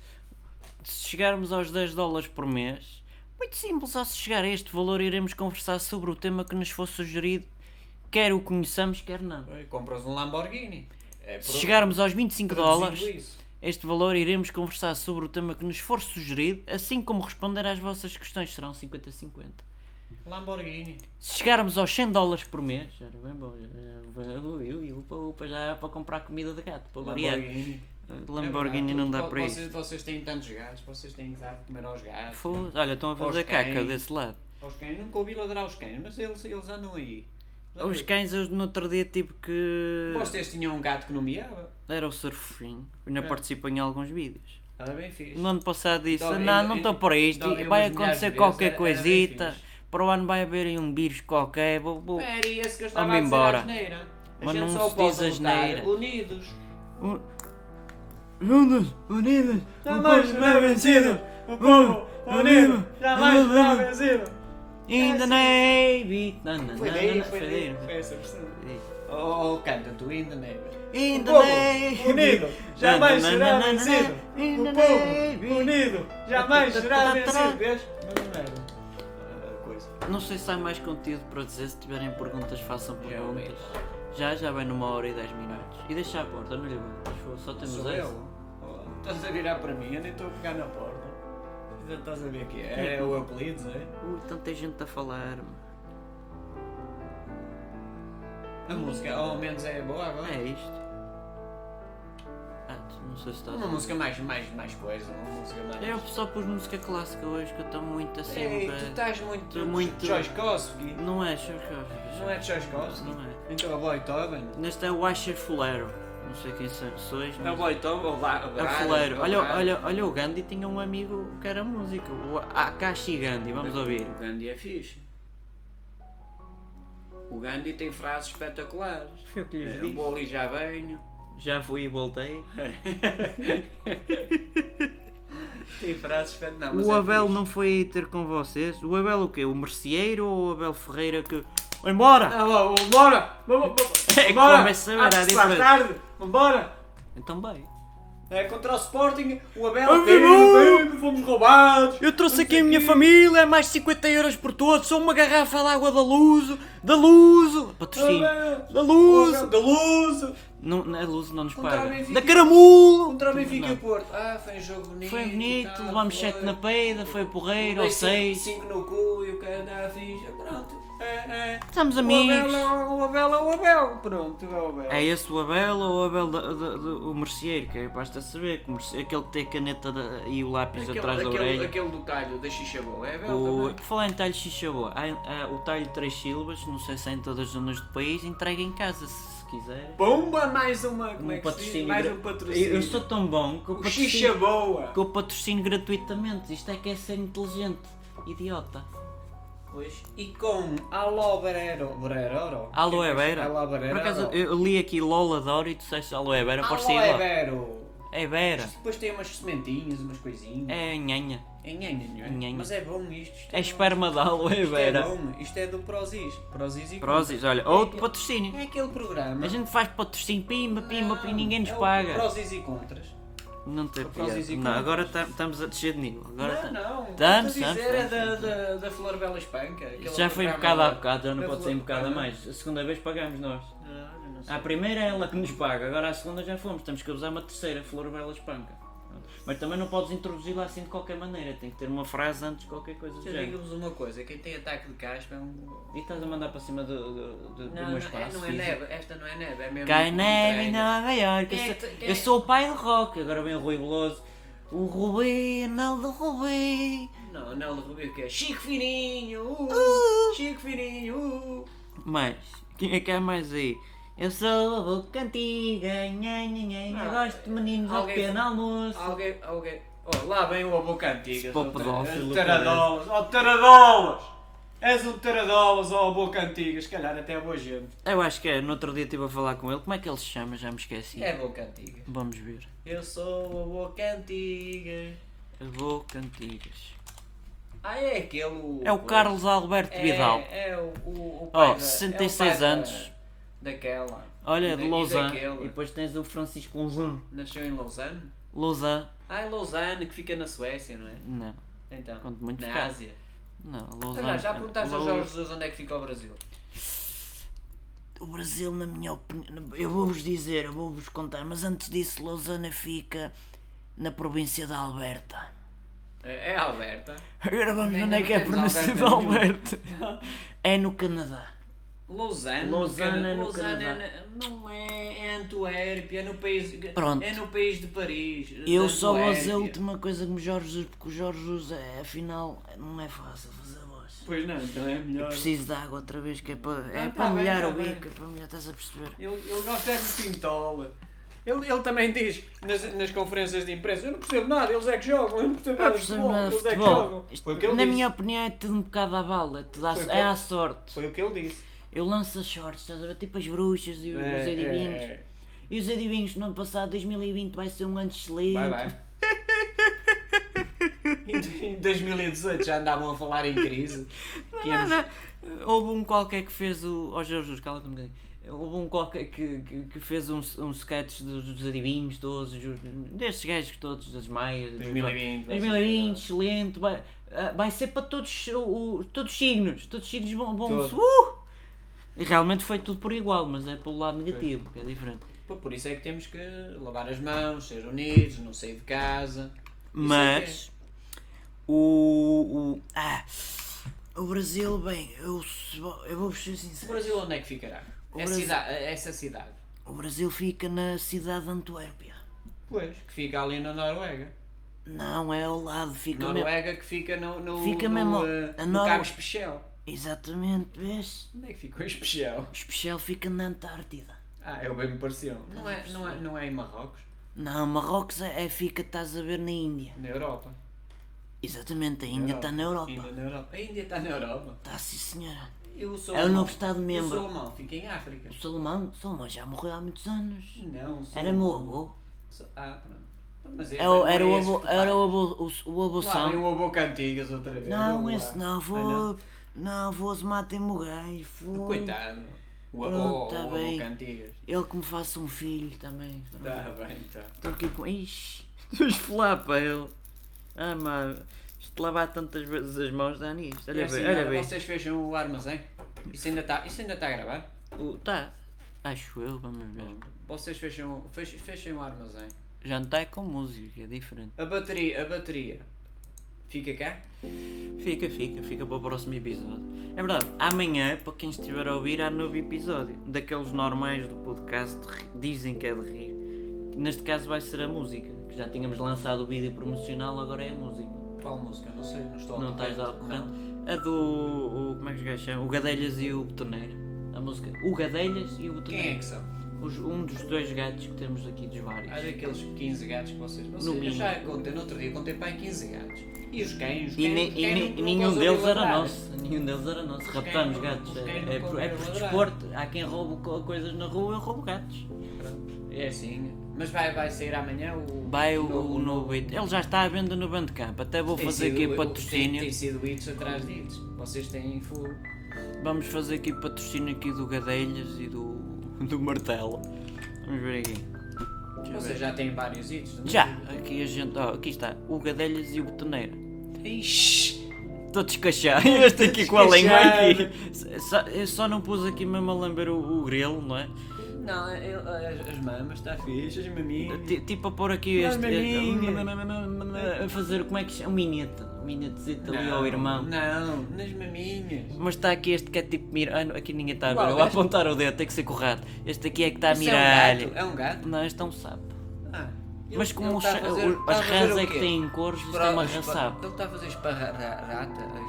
Se chegarmos aos 10 dólares por mês, muito simples, ao se chegar a este valor iremos conversar sobre o tema que nos for sugerido, quer o conheçamos, quer não. Compras um Lamborghini. É Se chegarmos aos 25 traduzindo dólares, isso. Este valor iremos conversar sobre o tema que nos for sugerido, assim como responder às vossas questões. Serão 50-50. Lamborghini. Se chegarmos aos 100 dólares por mês, já era bem bom. já- já- eu e upa, upa, já é para comprar comida de gato, para variar. Lamborghini. Lamborghini não dá para vocês, isso. Vocês têm tantos gatos, vocês têm que dar de comer aos gatos. Olha, estão a fazer caca cães. desse lado. Aos cães, nunca ouvi ladrar aos cães, mas eles, eles andam aí. Os cães, eu no outro dia tive que. Vocês tinham um gato que não miava? Era o surfinho. Ainda É. participou em alguns vídeos. Era bem fixe. No ano passado disse: Então, Não, não estou por isto. então, vai acontecer qualquer era- coisita. Para o ano vai haver aí um vírus qualquer. Vou, vou. Era esse que eu estava a dizer embora. A Mas gente não só se pode diz asneira. Unidos. Juntos, unidos, Jamais será vencido. O povo unido jamais será vencido. In the Navy. Foi daí, foi daí. Foi essa versão. Oh, canta tu ainda, neighbor. In O the Navy. unido jamais será vencido. in O the povo Navy. unido jamais será vencido. Vês? Mas não era. Ah. Não sei se há mais conteúdo para dizer. Se tiverem perguntas, façam perguntas. Já, já vai numa hora e 10 minutos. E deixa a porta, não lhe vou. Só temos essa. Oh, Estás a virar para mim, eu nem estou a pegar na porta. Estás a ver que é? É o apelido, é? Ui, tanta gente a falar. A música, ao menos é boa agora. É isto. Ah, não sei se estás Uma a música mais, mais, mais coisa, uma música mais. Eu só pus música clássica hoje que eu estou muito assim. Ei, tu estás muito. Tô muito- Tchaikovsky. Não é, Tchaikovsky. Não é Tchaikovsky? Não é. Então é Beethoven. Neste é o Asher Fulero. Não sei quem so- sois, É o mas... Beethoven ou Ba- É o Brahms, Fulero. ou Olha, olha, olha, o Gandhi tinha um amigo que era músico. O Akashi Gandhi, vamos ouvir. O Gandhi é fixe. O Gandhi tem frases espetaculares. Foi o que lhes Eu disse. vou ali já venho. Já fui e voltei. <laughs> Tem frases espetaculares. Não, mas O é Abel fixe. não foi ter com vocês? O Abel o quê? O merceeiro ou o Abel Ferreira que... Embora! Não, vamos embora! Vamos É começa a ver a diferença. Vambora! Então bem. É contra o Sporting, o Abel teve, fomos roubados! Eu trouxe aqui a minha família, é mais 50 euros por todos, sou uma garrafa de água da Luso, da Luso, patrocínio, da o Luso, Abel Da luz! não, a Luso não nos Contra paga, da Caramulo, Contra o Benfica e Porto. Ah, foi um jogo bonito. foi bonito, levámos foi. 7 na peida, foi porreiro, ou cinco- 6, cinco no cu e o cara dá a ficha. Pronto. É, é. estamos amigos. É o- Abel é o Abel. Pronto, é o Abel. É esse o Abel ou o Abel da, da- do- o merceeiro, que é basta saber, que o merce- aquele que tem a caneta e o lápis Aquele, atrás da aquele, orelha. aquele do talho da xixa boa. É Abel O, também. por falar em talho xixa boa, há, há o talho de 3 sílabas, não sei se é em todas as zonas do país, entrega em casa se quiser. Bomba, mais uma. Como Um é que se diz? patrocínio Mais um patrocínio. Eu, eu sou tão bom que eu patrocino, que eu patrocino gratuitamente. Isto é que é ser inteligente. Idiota. Pois. E com aloe vera. Vera. Aloe vera. Aloe vera. Por acaso eu li aqui LOL adoro e tu disseste aloe vera, Aloe vera. É vera. Depois tem umas sementinhas, umas coisinhas. É nhanha. É nhanha, não é? Nhanha. Mas é bom isto. isto É bom. esperma de aloe Isto é vera. bom. Isto é do Prozis. Prozis e Prozis, olha, outro patrocínio. É aquele programa. A gente faz patrocínio, pimba, pimba, pimba, ninguém nos é paga. Prozis e contras. Não tem piada. Não, agora estamos a descer de nível. Agora não, não. Estamos, dizer é da, da, da Flor Bela Espanca. Já foi programa embocado há bocado, já não pode ser Flor- embocado a Ah, mais. A segunda vez pagamos nós. Sei. A primeira é ela que nos paga, agora a segunda já fomos. Temos que usar uma terceira, Flor Bela Espanca. Mas também não podes introduzir lá assim de qualquer maneira, tem que ter uma frase antes de qualquer coisa do Eu género. digo-vos uma coisa, quem tem ataque de caspa é um... E estás a mandar para cima do, do, do, do Não, meu não, espaço. é, não é físico. neve, esta não é neve, é mesmo... Cai neve em. Nova York. Quem é Eu sou, quem eu é- sou o pai do rock, agora vem o Rui Veloso. O Rubi, Naldo Rubi. Não, não, do Rubio que é Chico Fininho, uh, Chico Fininho, uh. Mas, quem é que há mais aí? Eu sou a boca antiga, nha, nha, nha, nha, Ah, gosto de meninos ao alguém- pequeno almoço. Alguém, alguém... Oh, lá vem o boca antiga. Pô, pedófilo, Taradolas, oh taradolas! És um taradolas, oh boca antiga, se calhar até é boa gente. Eu acho que é, no outro dia estive a falar com ele, como é que ele se chama? Já me esqueci. É boca antiga. Vamos ver. Eu sou a boca antiga. A boca antigas. Ah, é aquele... É o Carlos Alberto é, Vidal. É o, o, o Oh, pai da- 66 é o pai da- anos. Daquela. Olha, E de da- e Lausanne. daquele. E depois tens o Francisco Lausanne. Nasceu em Lausanne? Lausanne. Ah, em Lausanne, que fica na Suécia, não é? Não, Então, Conto muito na ficar. Ásia. não, Olha, Lausanne. já perguntaste ao Lau- Jorge Jesus onde é que fica o Brasil? O Brasil, na minha opinião, eu vou-vos dizer, eu vou-vos contar, mas antes disso, Lausanne fica na província da Alberta. É, é Alberta. Agora vamos onde é que é a Alberta nenhuma. Alberta. É no Canadá. Lausanne, Lausanne é no Lausanne é não é, é Antuérpia, é no país, Pronto. é no país de Paris. Eu de só vou dizer a última coisa que o Jorge Jesus, porque o Jorge Jesus, é, afinal, não é fácil fazer voz. Pois não, então é melhor. Preciso de água outra vez, que é para, é Ah, para tá molhar tá o bico, é para molhar, estás a perceber? Ele, ele gosta de pintola. Ele, ele também diz nas, nas conferências de imprensa: Eu não percebo nada, eles é que jogam, eu não percebo Não nada futebol, nada eles é que jogam. Isto, na disse. minha opinião é tudo um bocado à bala, é, tudo à, é à sorte. Foi o que ele disse. Eu lanço shorts, estás a ver? Tipo as bruxas e os É, adivinhos. é, é. E os adivinhos no ano passado, 2020, vai ser um ano excelente. Vai, vai. Em- Em 2018 já andavam a falar em crise. Íamos- Nada. Houve um qualquer que fez o. Ó Jorge, Jesus, cala-te um bocadinho. Houve um qualquer que, que, que fez um, um sketch dos, dos adivinhos todos, dos- destes gajos todos, das maias. 2020. 2020, excelente. Vai, ah, vai ser para todos, o- todos os signos. Todos os signos vão. vão uh! E realmente foi tudo por igual, mas é pelo lado negativo, que é diferente. Pô, Por isso é que temos que lavar as mãos, ser unidos, não sair de casa. Mas. O. o Ah, o Brasil, bem, eu, eu vou-vos ser O sincero. Brasil onde é que ficará? O É Brasil- cidade, essa cidade. O Brasil fica na cidade de Antuérpia. Pois, que fica ali na Noruega. Não, é ao lado, fica mesmo. Noruega que fica no, no, Fica no, mesmo- eh, no Nor- Cabo Especial. Exatamente, vês? Onde é que fica o Especial? O especial fica na Antártida. Ah, é o bem me pareceu. Não é, não, é, não é em Marrocos? Não, Marrocos é, é- fica, estás a ver, na Índia. Na Europa. Exatamente, a Índia está na Europa. Ainda na Europa. A Índia está na Europa. Está sim, senhora. Eu sou É o novo Estado-membro. Eu sou alemão, fica em África. O Salomão, Salomão já morreu há muitos anos. Não, sou Era meu avô. Ah, pronto. Mas É o- Era o avô, era o avô, o, o avô vem São. o avô Cantigas outra vez. Não, esse não, Ah, avô. Não, avô se matem-me o gajo. fogo. Coitado. O Pronto, tá o avô bem. Cantigas. Ele que me faça um filho também. Tá bem, tá. Estou aqui com. Ixi, <laughs> estou a esfolar para ele. Ah, mano. Isto lavar tantas vezes as mãos dá nisto. Olha É assim, bem, olha bem. Vocês fecham o armazém? Isso ainda está isso ainda tá a gravar? O- Tá. Acho eu, vamos ver. Vocês fecham, fechem, fechem o armazém. Já não está com música, é diferente. A bateria, a bateria. Fica cá? Fica, fica, fica para o próximo episódio. É verdade, amanhã, para quem estiver a ouvir, há novo episódio. Daqueles normais do podcast, dizem que é de rir. Neste caso vai ser a música, que já tínhamos lançado o vídeo promocional, agora é a música. Qual música? Não sei, não estou Não estás ao corrente. A do. O, como é que os gajos chamam? O Gadelhas e o Betoneiro. A música. O Gadelhas e o Quem é Betoneiro. que são? Os- um dos dois gatos que temos aqui dos vários. Há daqueles 15 gatos que vocês. vocês No eu já contei, no outro dia contei para aí 15 gatos. E os cães? Os E, cães, os e cães e nenhum deles era ladrar. nosso. <laughs> Nenhum deles era nosso. Os Raptamos cães- gatos. os É, é, por, é por desporto. Há quem roube co- coisas na rua, eu roubo gatos. É assim. Mas vai, vai sair amanhã o. Vai o, o novo hit. Ele já está à venda no Bandcamp. Até vou Tem fazer sido- aqui o- Tem, patrocínio. tem sido hits atrás de hits. Vocês têm full. Vamos fazer aqui patrocínio aqui do Gadelhas e do, <laughs> do Martelo. Vamos ver aqui. Deixa eu ver. Vocês já têm vários não é? Já, aqui a gente, ó, aqui está, o Gadelhas e o Betoneiro. Ixi! Estou a descachar. <laughs> Este aqui com a língua descachado. aqui. Só, eu só não pus aqui mesmo a lamber o, o grelo, não é? Não, as mamas, está fixe, as maminhas. Ti- Tipo a pôr aqui Mas este. maminha. <laughs> A fazer, como é que chama? Um minete. Minetezito ali ao irmão. Não, nas maminhas. Mas está aqui este que é tipo mira. Não, aqui ninguém está a ver. Eu vou apontar o dedo, tem que ser correto. Este aqui é que está a Isso mirar. É um gato? É um gato? Não, este é um sapo. Mas como os, a fazer- o- as a rãs é que têm cores, isto é Espara- uma rã sapo. Ele está a fazer esparrata.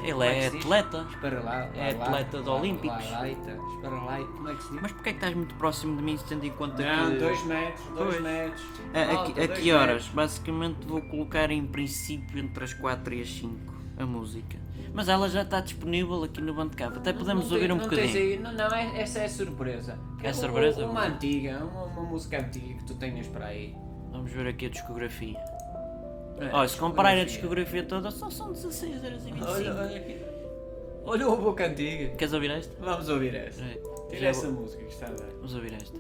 Ele é atleta. Esparalata. É atleta de Olímpicos. Esparalaita. Como é que se diz? Mas porquê é que estás muito próximo de mim, tendo em conta Não, que. dois metros, dois Pois. metros. A, a, a dois que horas? metros. Basicamente vou colocar em princípio entre as 4 e as 5 a música. Mas ela já está disponível aqui no Bandcamp. Até podemos Não ouvir tem- um não tens bocadinho. aí- não, não, é- essa é surpresa. É Um- surpresa? Uma antiga, uma, uma música antiga que tu tenhas para aí. Vamos ver aqui a discografia. É, Olha, se comparar a discografia toda, só são 16 horas e 25. Olha, olha aqui. Olha o boca antiga. Queres ouvir esta? Vamos ouvir essa. É, Tira já essa vou- música que está a dar. Vamos ouvir esta.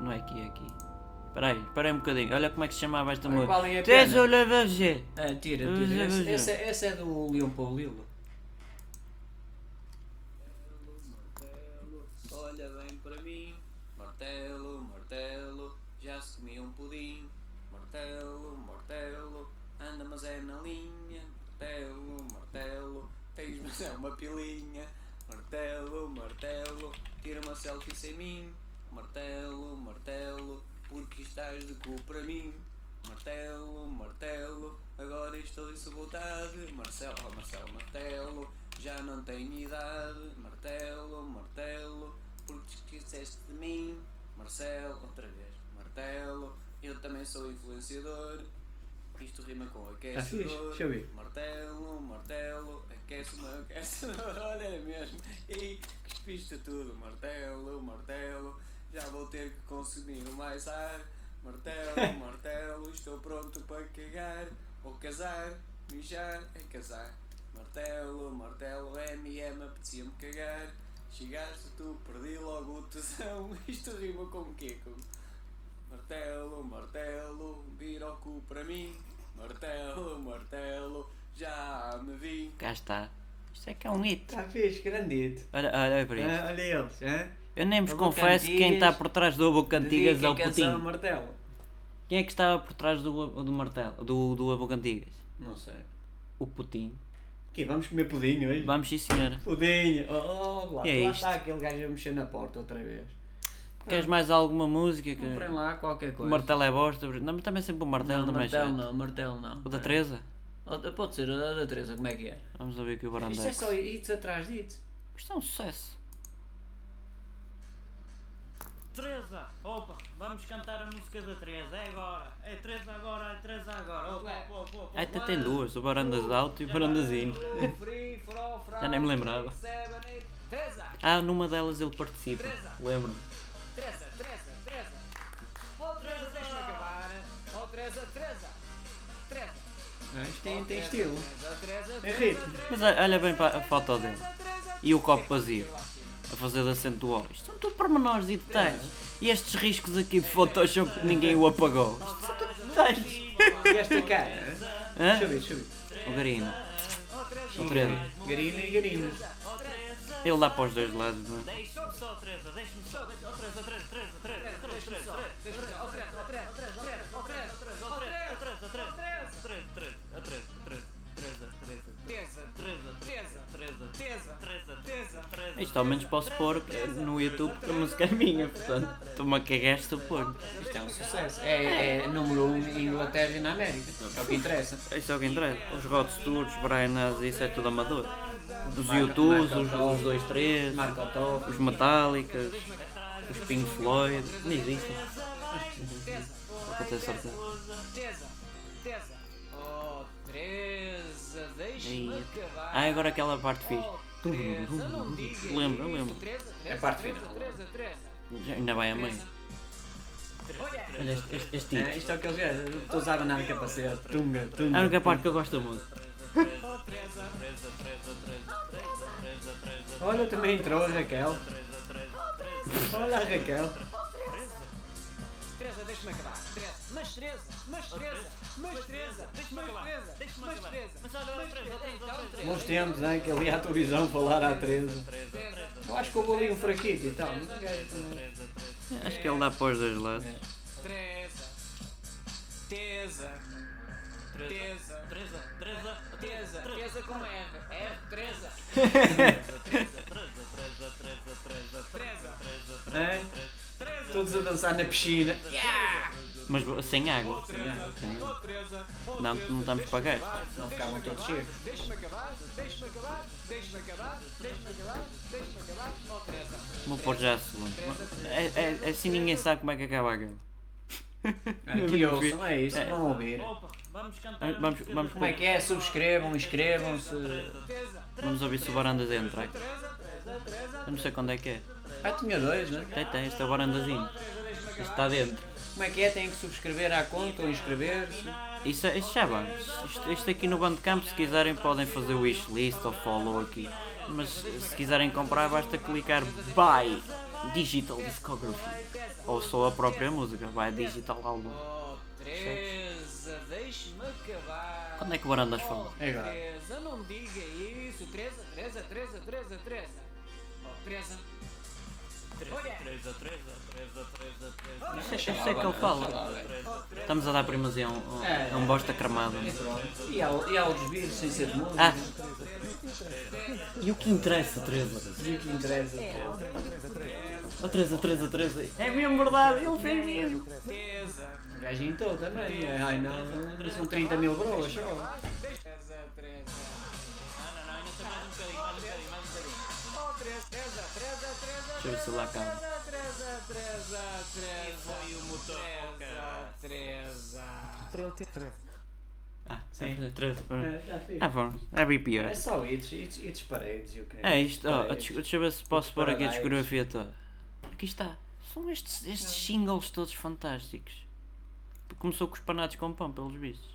Não é aqui, é aqui. Espera aí, espera aí um bocadinho. Olha como é que se chamava esta Olha, música. qual é a pena? Ah, tira, tira. essa, essa é do Leão Paulilo. mas é na linha. Martelo, martelo, tens mas é uma pilinha. Martelo, martelo, tira uma selfie sem mim. Martelo, martelo, porque estás de cu para mim. Martelo, martelo, agora estou em sabotage. Marcelo, oh Marcelo, martelo, já não tenho idade. Martelo, martelo, porque te esqueceste de mim. Marcelo, outra vez, martelo, eu também sou influenciador. Isto rima com aquecedor. Ah, fixe, deixa eu ver. Martelo, martelo, aquece-me, aquecedor. <laughs> Olha é mesmo. E cuspiste tudo. Martelo, martelo, já vou ter que consumir mais ar. Martelo, <laughs> martelo, estou pronto para cagar. Ou casar, mijar, é casar. Martelo, martelo, MM, apetecia-me cagar. Chegaste tu, perdi logo o tesão. <laughs> Isto rima com o quê? Com martelo, martelo, vira o cu para mim. Martelo, martelo, já me vim. Cá está. Isto é que é um hit. Está fixe, grandito. Olha, olha para isto. Ah, olha eles, hã? Eu nem vos Ovo confesso que quem está por trás do Abo Cantigas é o canção ao Putinho. martelo. Quem é que estava por trás do, do martelo? Do, do Abo Cantigas? Não sei. O Putinho. Aqui, vamos comer pudim hoje? Vamos sim senhora. Pudim! Oh, oh, lá, é lá isto? está aquele gajo a mexer na porta outra vez. Queres mais alguma música? Que... Comprem lá qualquer O coisa. martelo é bosta. Não, mas também sempre o martelo não, também é martelo chato. não, martelo não. O da Teresa? Pode ser, a da Teresa, como é que é? Vamos ouvir aqui o Isto é só hits atrás de hits. Isto é um sucesso. Teresa, opa, vamos cantar a música da Teresa, é agora. É Teresa agora, é Teresa agora. Opa, opa, opa, opa. Até tem duas, o Barandas Alto e o Barandazinho. Já nem me lembrava. Ah, numa delas ele participa. Lembro-me. Isto tem, tem estilo. Tem ritmo. Mas olha bem para a foto dele. E o copo vazio. A fazer de acento do O. Isto são tudo pormenores e detalhes. E estes riscos aqui de Photoshop que ninguém o apagou. Isto são tudo detalhes. E esta cara? Hã? Deixa eu ver, deixa eu ver. O Garino. O Teresa. Garina e garina. Ele dá para os dois lados, não é? Isto ao menos posso pôr no YouTube porque a música é minha, portanto estou-me a cagar se tu pôr. Isto é um sucesso. É, é número 1 um em Inglaterra e na América. É o que interessa. Isso é o que interessa. Os Rod Stewart, Brian Nas, isso é tudo amador. Os Marco- YouTubes, Marco os, Top. os 2, 3, Marco Top. os Metallicas, os Pink Floyd, não existem. Para ter certeza. Teresa, Teresa. Oh, Teresa, deixa-me Aí. acabar. Ah, agora aquela parte fixe. Lembro, lembro. É a parte final. Ainda vai a meio. Olha este, este, este É, tipo. isto é o que eles querem. Estou a usar a nave capacete. Tunga, tunga. É a única parte que eu gosto música. Olha, também entrou a Raquel. Olha a Raquel. Teresa, deixa-me acabar. Teresa, mas Teresa, mas Teresa, mas Teresa, deixa-me acabar. Deixa-me acabar. Mas olha, Teresa, hein, que ele ia à televisão falar à Teresa. Eu acho que houve ali um fraquito e tal. Acho que ele dá para os dois lados. Teresa, Teresa, Teresa, Teresa, Teresa, Teresa, Teresa com R, R, Teresa. É? Todos a dançar na piscina. Mas sem água. Não, não estamos para gasto. Não ficavam todos cheios. Vou pôr já a segunda. É, é, assim ninguém sabe como é que acaba a guerra. <laughs> Aqui ouçam, é isso, vão ouvir. Vamos, vamos, vamos, Como é que é? Subscrevam, inscrevam-se. vamos ouvir se o Barandas entra. Eu não sei quando é que é. Ah, tinha dois, né? Tem, tem, este é o Barandazinho. Este está dentro. Como é que é? Têm que subscrever à conta ou inscrever-se. Isso, isso já vamos. Isto, isto aqui no Bandcamp, se quiserem, podem fazer o wishlist ou follow aqui. Mas se quiserem comprar, basta clicar Buy Digital Discography. Ou só a própria música, Buy Digital Album. Oh, Teresa, deixe-me acabar. Quando é que o Barandas fala? É agora. Teresa, não diga isso. Teresa, Teresa, Teresa, Teresa, Teresa. Oh, Teresa. Eu sei que ele fala. Estamos a dar primazia a um, a um bosta cramado. E há, e há outros vídeos sem ser música. Ah, E o que interessa, Teresa? E o que interessa? Oh, Teresa, Teresa, Teresa. É mesmo verdade, ele fez mesmo. O gajo entrou também. é, Ai não, são 30 mil broas só. Deixa eu ver se lá acaba. Ah, sim, Teresa. É, já fiz. Ah, bom, é bem pior. É só hits, hits, hits paredes e o que É isto, ó, Paredes. deixa deixa eu ver se posso pôr aqui a discografia toda. Aqui está. São estes, estes singles todos fantásticos. Começou com os panados com pão, pelos vistos.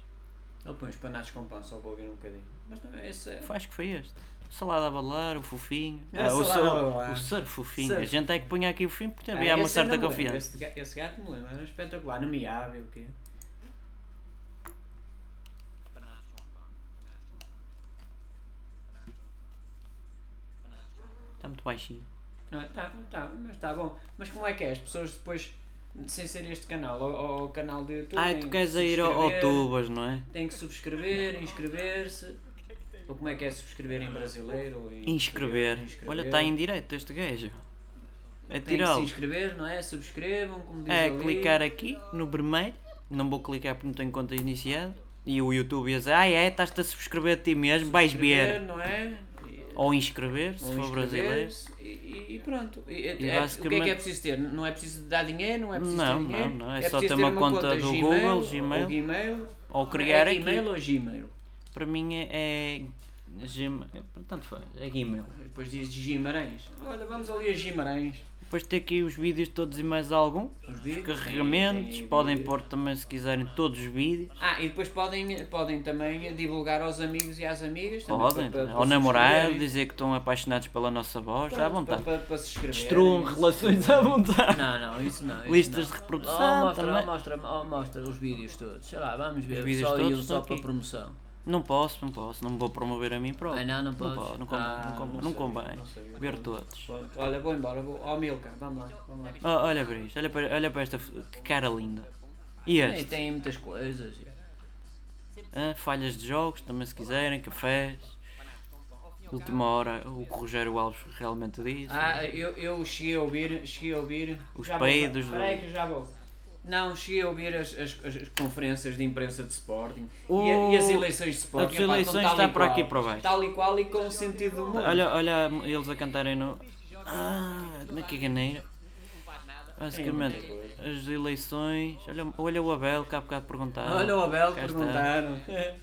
Ele põe os panados com pão só para ouvir um bocadinho. Mas não, esse é. Foi- Acho que foi este. Salada a balar, o fofinho. É, Ah, o, balar. o sur fofinho. Surf. A gente é que põe aqui o fofinho porque Ah, havia uma certa não confiança. Esse, ga- esse gato me lembro, era espetacular. Não me abre o quê? Está muito baixinho. Ah, tá, tá, mas está bom. Mas como é que é? As pessoas depois, sem ser este canal, ou, o canal do YouTube. Ah, tu que queres ir ao, ao Tubas, não é? Têm que subscrever, inscrever-se. Ou como é que é subscrever em brasileiro? Inscrever. inscrever. Olha, está em direto este gajo. É Tem que se inscrever, não é? Subscrevam, como diz É ali. clicar aqui no vermelho. Não vou clicar porque não tenho conta iniciada. E o YouTube ia dizer, ah é, estás-te a subscrever a ti mesmo, vais ver. não é? Ou inscrever, se ou for brasileiro. E, e- pronto. E, E é- o que é que basicamente- é preciso ter? Não é preciso dar dinheiro, não é preciso Não, ter dinheiro. não, não, é é só ter uma conta do Gmail, Google, Gmail. Ou Gmail. Ou criar é aqui. Gmail ou Gmail? Para mim é. é Gmail. Tanto faz, é Gmail. Depois diz Guimarães. Olha, vamos ali a Guimarães. Depois tem aqui os vídeos todos e mais algum. Os vídeos. Carregamentos, tem- tem podem vídeos. pôr também se quiserem todos os vídeos. Ah, e depois podem, podem também divulgar aos amigos e às amigas. Podem, para- para- ao para namorado, dizer que estão apaixonados pela nossa voz, à Pronto, vontade. Para, para, para se. Destruam relações à vontade. Não, não, isso não. isso Listas não. de reprodução Oh, mostra, oh, mostra, oh, mostra os vídeos todos. Sei lá, vamos ver. Os vídeos só todos só para aqui. promoção. Não posso, não posso, não me vou promover a mim próprio. Ah, não, não Não, podes? pode, não convém, Ah, não não não convém. não. Ver todos. Olha, vou embora. Vou... Oh, Milka, vamos lá. Vamos lá. Oh, olha para isto, olha para, olha para esta que cara linda. E este? tem muitas coisas. Ah, falhas de jogos, também se quiserem, cafés. Última hora, o que o Rogério Alves realmente disse. Ah, eu, eu cheguei a ouvir, cheguei a ouvir. Os já peidos Espera aí que já vou. Não, cheguei a ouvir as, as, as conferências de imprensa de Sporting O- e, a- e as eleições de Sporting. as epá, eleições estão está e por aqui para baixo. Tal e qual e com sentido do humor. Olha, olha eles a cantarem no. Ah, na caganeira. Basicamente, as eleições. Olha, olha o Abel, que há bocado perguntava. Olha o Abel, Cá está. perguntaram. <laughs>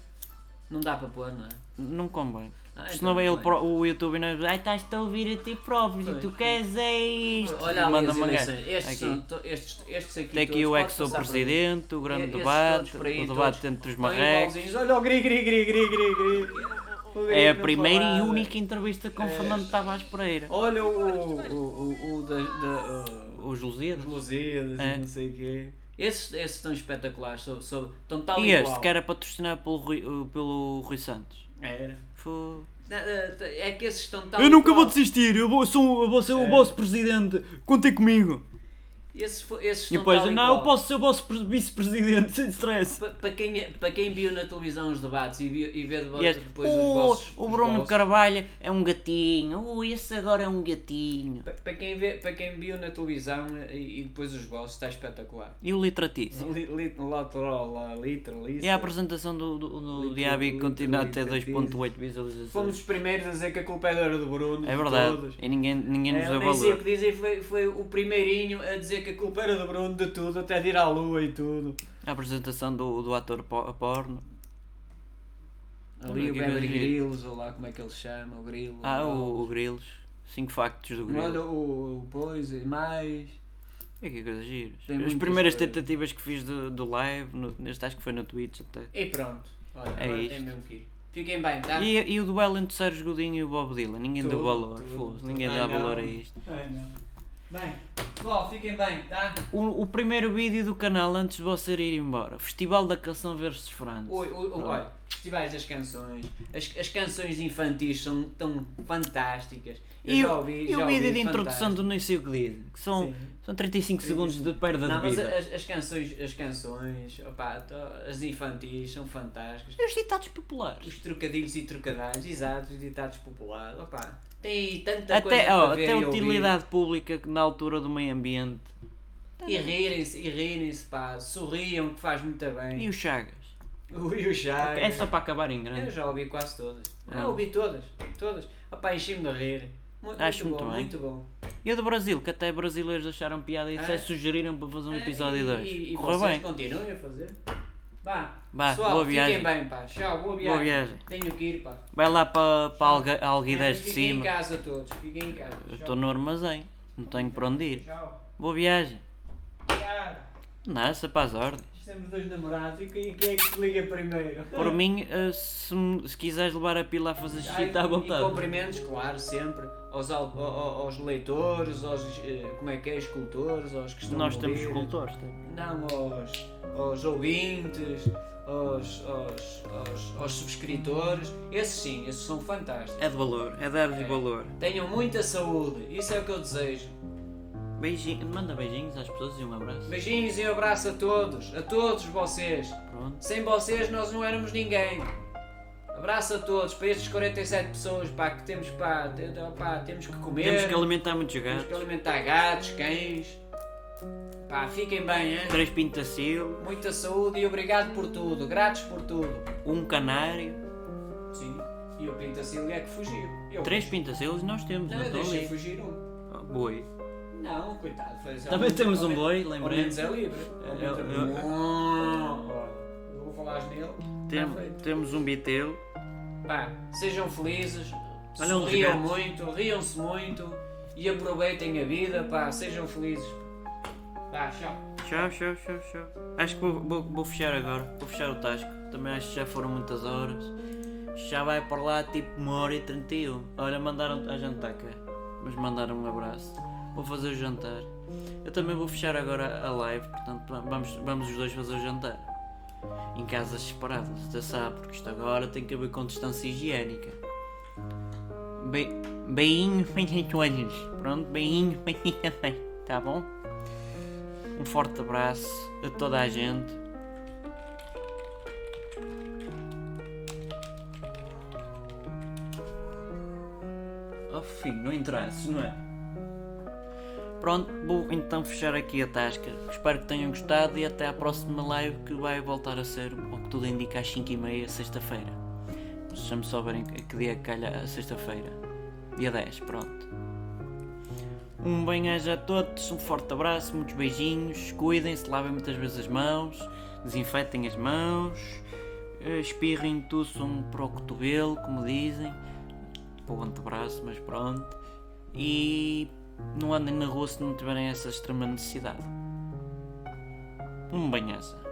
Não dá para pôr, não é? Não convém. Ah, Senão então ele pro- o YouTube nós. Ai, estás-te a ouvir a ti próprio. E tu queres é isto. Olha Manda uma gaja. Estes, Aqui. to- estes, estes aqui Tem aqui todos, o pode ex sou passar por aí. presidente, o grande E- esses debate, por aí, o debate todos. entre os Estão marrecos. igualzinhos. Olha o gri, gri, gri, gri, gri, gri. O gri É a não primeira e falava. única entrevista com É. Fernando Tavares Pereira. Olha o, o, o, o da, da, Os Lusíadas. os Lusíadas É. e não sei o quê. Esses, esses estão espetaculares, estão tal E e este, que era patrocinado pelo Rui, uh, pelo Rui Santos. Era. Na- É que esses estão tal Eu nunca vou desistir, eu vou, sou, eu vou ser o É. vosso presidente, contem comigo. Esses, esses E depois, não, eu posso ser o vosso pre- vice-presidente, <laughs> sem stress. Pa- Para quem, para quem viu na televisão os debates e, viu, e vê este, depois os "Oh, vossos. o os Bruno vossos- Carvalho é um gatinho, oh, esse agora é um gatinho. Pa- Para quem, vê, para quem viu na televisão e, e depois os vossos, está espetacular. E o Litratício. Li- li- Lateral, lá, literal, isso. E a apresentação do, do, do Diaby continua a ter litro- 2.8 visualizações. Fomos os primeiros a dizer que a culpa era do Bruno. É de verdade. E ninguém, ninguém nos É, deu nem sei o que dizem, foi, foi o primeirinho a dizer que a culpa era do Bruno de tudo, até de ir à lua e tudo. A apresentação do, do ator po- porno. Ali Olha o Beverly coisa. Grills, ou lá como é que ele se chama, o Grilo. Ah, o, o Grilos. 5 factos do Olha Grilos. o, o pois e mais. É que coisa gira. Tem As primeiras coisas. tentativas que fiz do, do live, no, neste acho que foi no Twitch até. E pronto. Olha, É agora isto. tem mesmo que ir. Fiquem bem, tá? E, e o duelo entre Sérgio Godinho e o Bob Dylan? Ninguém deu Tudo, valor. tudo. foda-se, Ninguém dá valor a isto. Ai, não. Bem, pessoal, fiquem bem, tá? O, o primeiro vídeo do canal antes de você ir embora. Festival da Canção versus França. Oi, oi, oi, olha, festivais das canções. As, as canções infantis são tão fantásticas. Eu E, já ouvi, e já o vídeo de introdução do Nem sei o que são, Sim. são 35 segundos de perda Não, de mas vida. as, as canções, as canções, to- as infantis são fantásticas. E os ditados populares. Os trocadilhos e trocadilhos, exato, os ditados populares, opá, tem tanta coisa Até, ó, ver até e ouvir. utilidade pública que na altura do meio ambiente. E rirem-se, e rirem-se, pá, sorriam, que faz muito bem. E o Chagas? o, e o Chagas. É só para acabar em Eu grande. já ouvi quase todas. Ah. Ah, ouvi todas, todas. Opá, enchi-me de rir. Muito, Acho muito bom, bem. muito bom. E o do Brasil, que até brasileiros acharam piada e até Ah. sugeriram para fazer um episódio e, 2. E, e Correu vocês bem. continuem a fazer. Vá, Vá, pessoal, boa fiquem viagem. bem, pá. Tchau, boa viagem. Boa viagem. Tenho que ir, pá. Vai lá para, para Alga- Alguidez de Fiquem em cima. casa todos, fiquem em casa. Eu Tchau. estou no armazém. Não tenho para onde ir. Tchau. Boa viagem. Obrigado. Nossa, para as ordens. Estamos dois namorados e quem, quem é que se liga primeiro? Por mim, eh, se, se quiseres levar a pila a fazer xixi, está à E vontade. cumprimentos, claro, sempre. Aos, aos leitores, aos, eh, como é que é, escultores, aos que estão Nós temos escultores. tá? Não, aos, aos ouvintes, aos, aos, aos, aos subscritores. Esses sim, esses são fantásticos. É de valor, é dar-lhes É. valor. Tenham muita saúde, isso é o que eu desejo. Beijinho, manda beijinhos às pessoas e um abraço. Beijinhos e um abraço a todos, a todos vocês. Pronto. Sem vocês nós não éramos ninguém. Abraço a todos, para estes 47 pessoas pá, que temos, pá, pá, temos que comer. Temos que alimentar muitos temos gatos. que alimentar gatos, cães. Pá, fiquem bem, hein? Três pintacil, Muita saúde e obrigado por tudo, gratos por tudo. um canário. Sim, e o Pintacílio é que fugiu. Eu Três pintacilos nós temos, Não, não eu deixei ali. fugir um. Ah, Boi. Não, coitado. Também temos um boi, lembrei. Ao menos é livre. É, eu- eu- eu vou falar nele. Tem- Tá feito. temos um bitelo. Pá, sejam felizes, Olha riam muito, riam-se muito e aproveitem a vida, pá, sejam felizes. Tchau. Tchau, tchau, tchau, tchau. Acho que vou, vou, vou fechar agora. Vou fechar o tasco. Também acho que já foram muitas horas. Já vai para lá tipo uma hora e 31. Olha, mandaram a jantar cá. Mas mandaram um abraço. Vou fazer o jantar. Eu também vou fechar agora a live. Portanto, va- vamos, vamos os dois fazer o jantar. Em casas separadas. Você sabe, porque isto agora tem que haver com distância higiênica. Be Beinho, olhos. Pronto, beinho, bem. Tá bom? Um forte abraço a toda a gente. Oh filho, não entrasses, não é? Pronto, vou então fechar aqui a tasca. Espero que tenham gostado e até à próxima live que vai voltar a ser, ao que tudo indica, às 5h30, sexta-feira. Deixa-me só ver em que que dia calha a sexta-feira. Dia 10, pronto. Um bem-aja a todos, um forte abraço, muitos beijinhos, cuidem-se, lavem muitas vezes as mãos, desinfetem as mãos, eh, espirrem, tussam para o cotovelo, como dizem, para o antebraço, mas pronto, e não andem na rua se não tiverem essa extrema necessidade. Um bem-aja.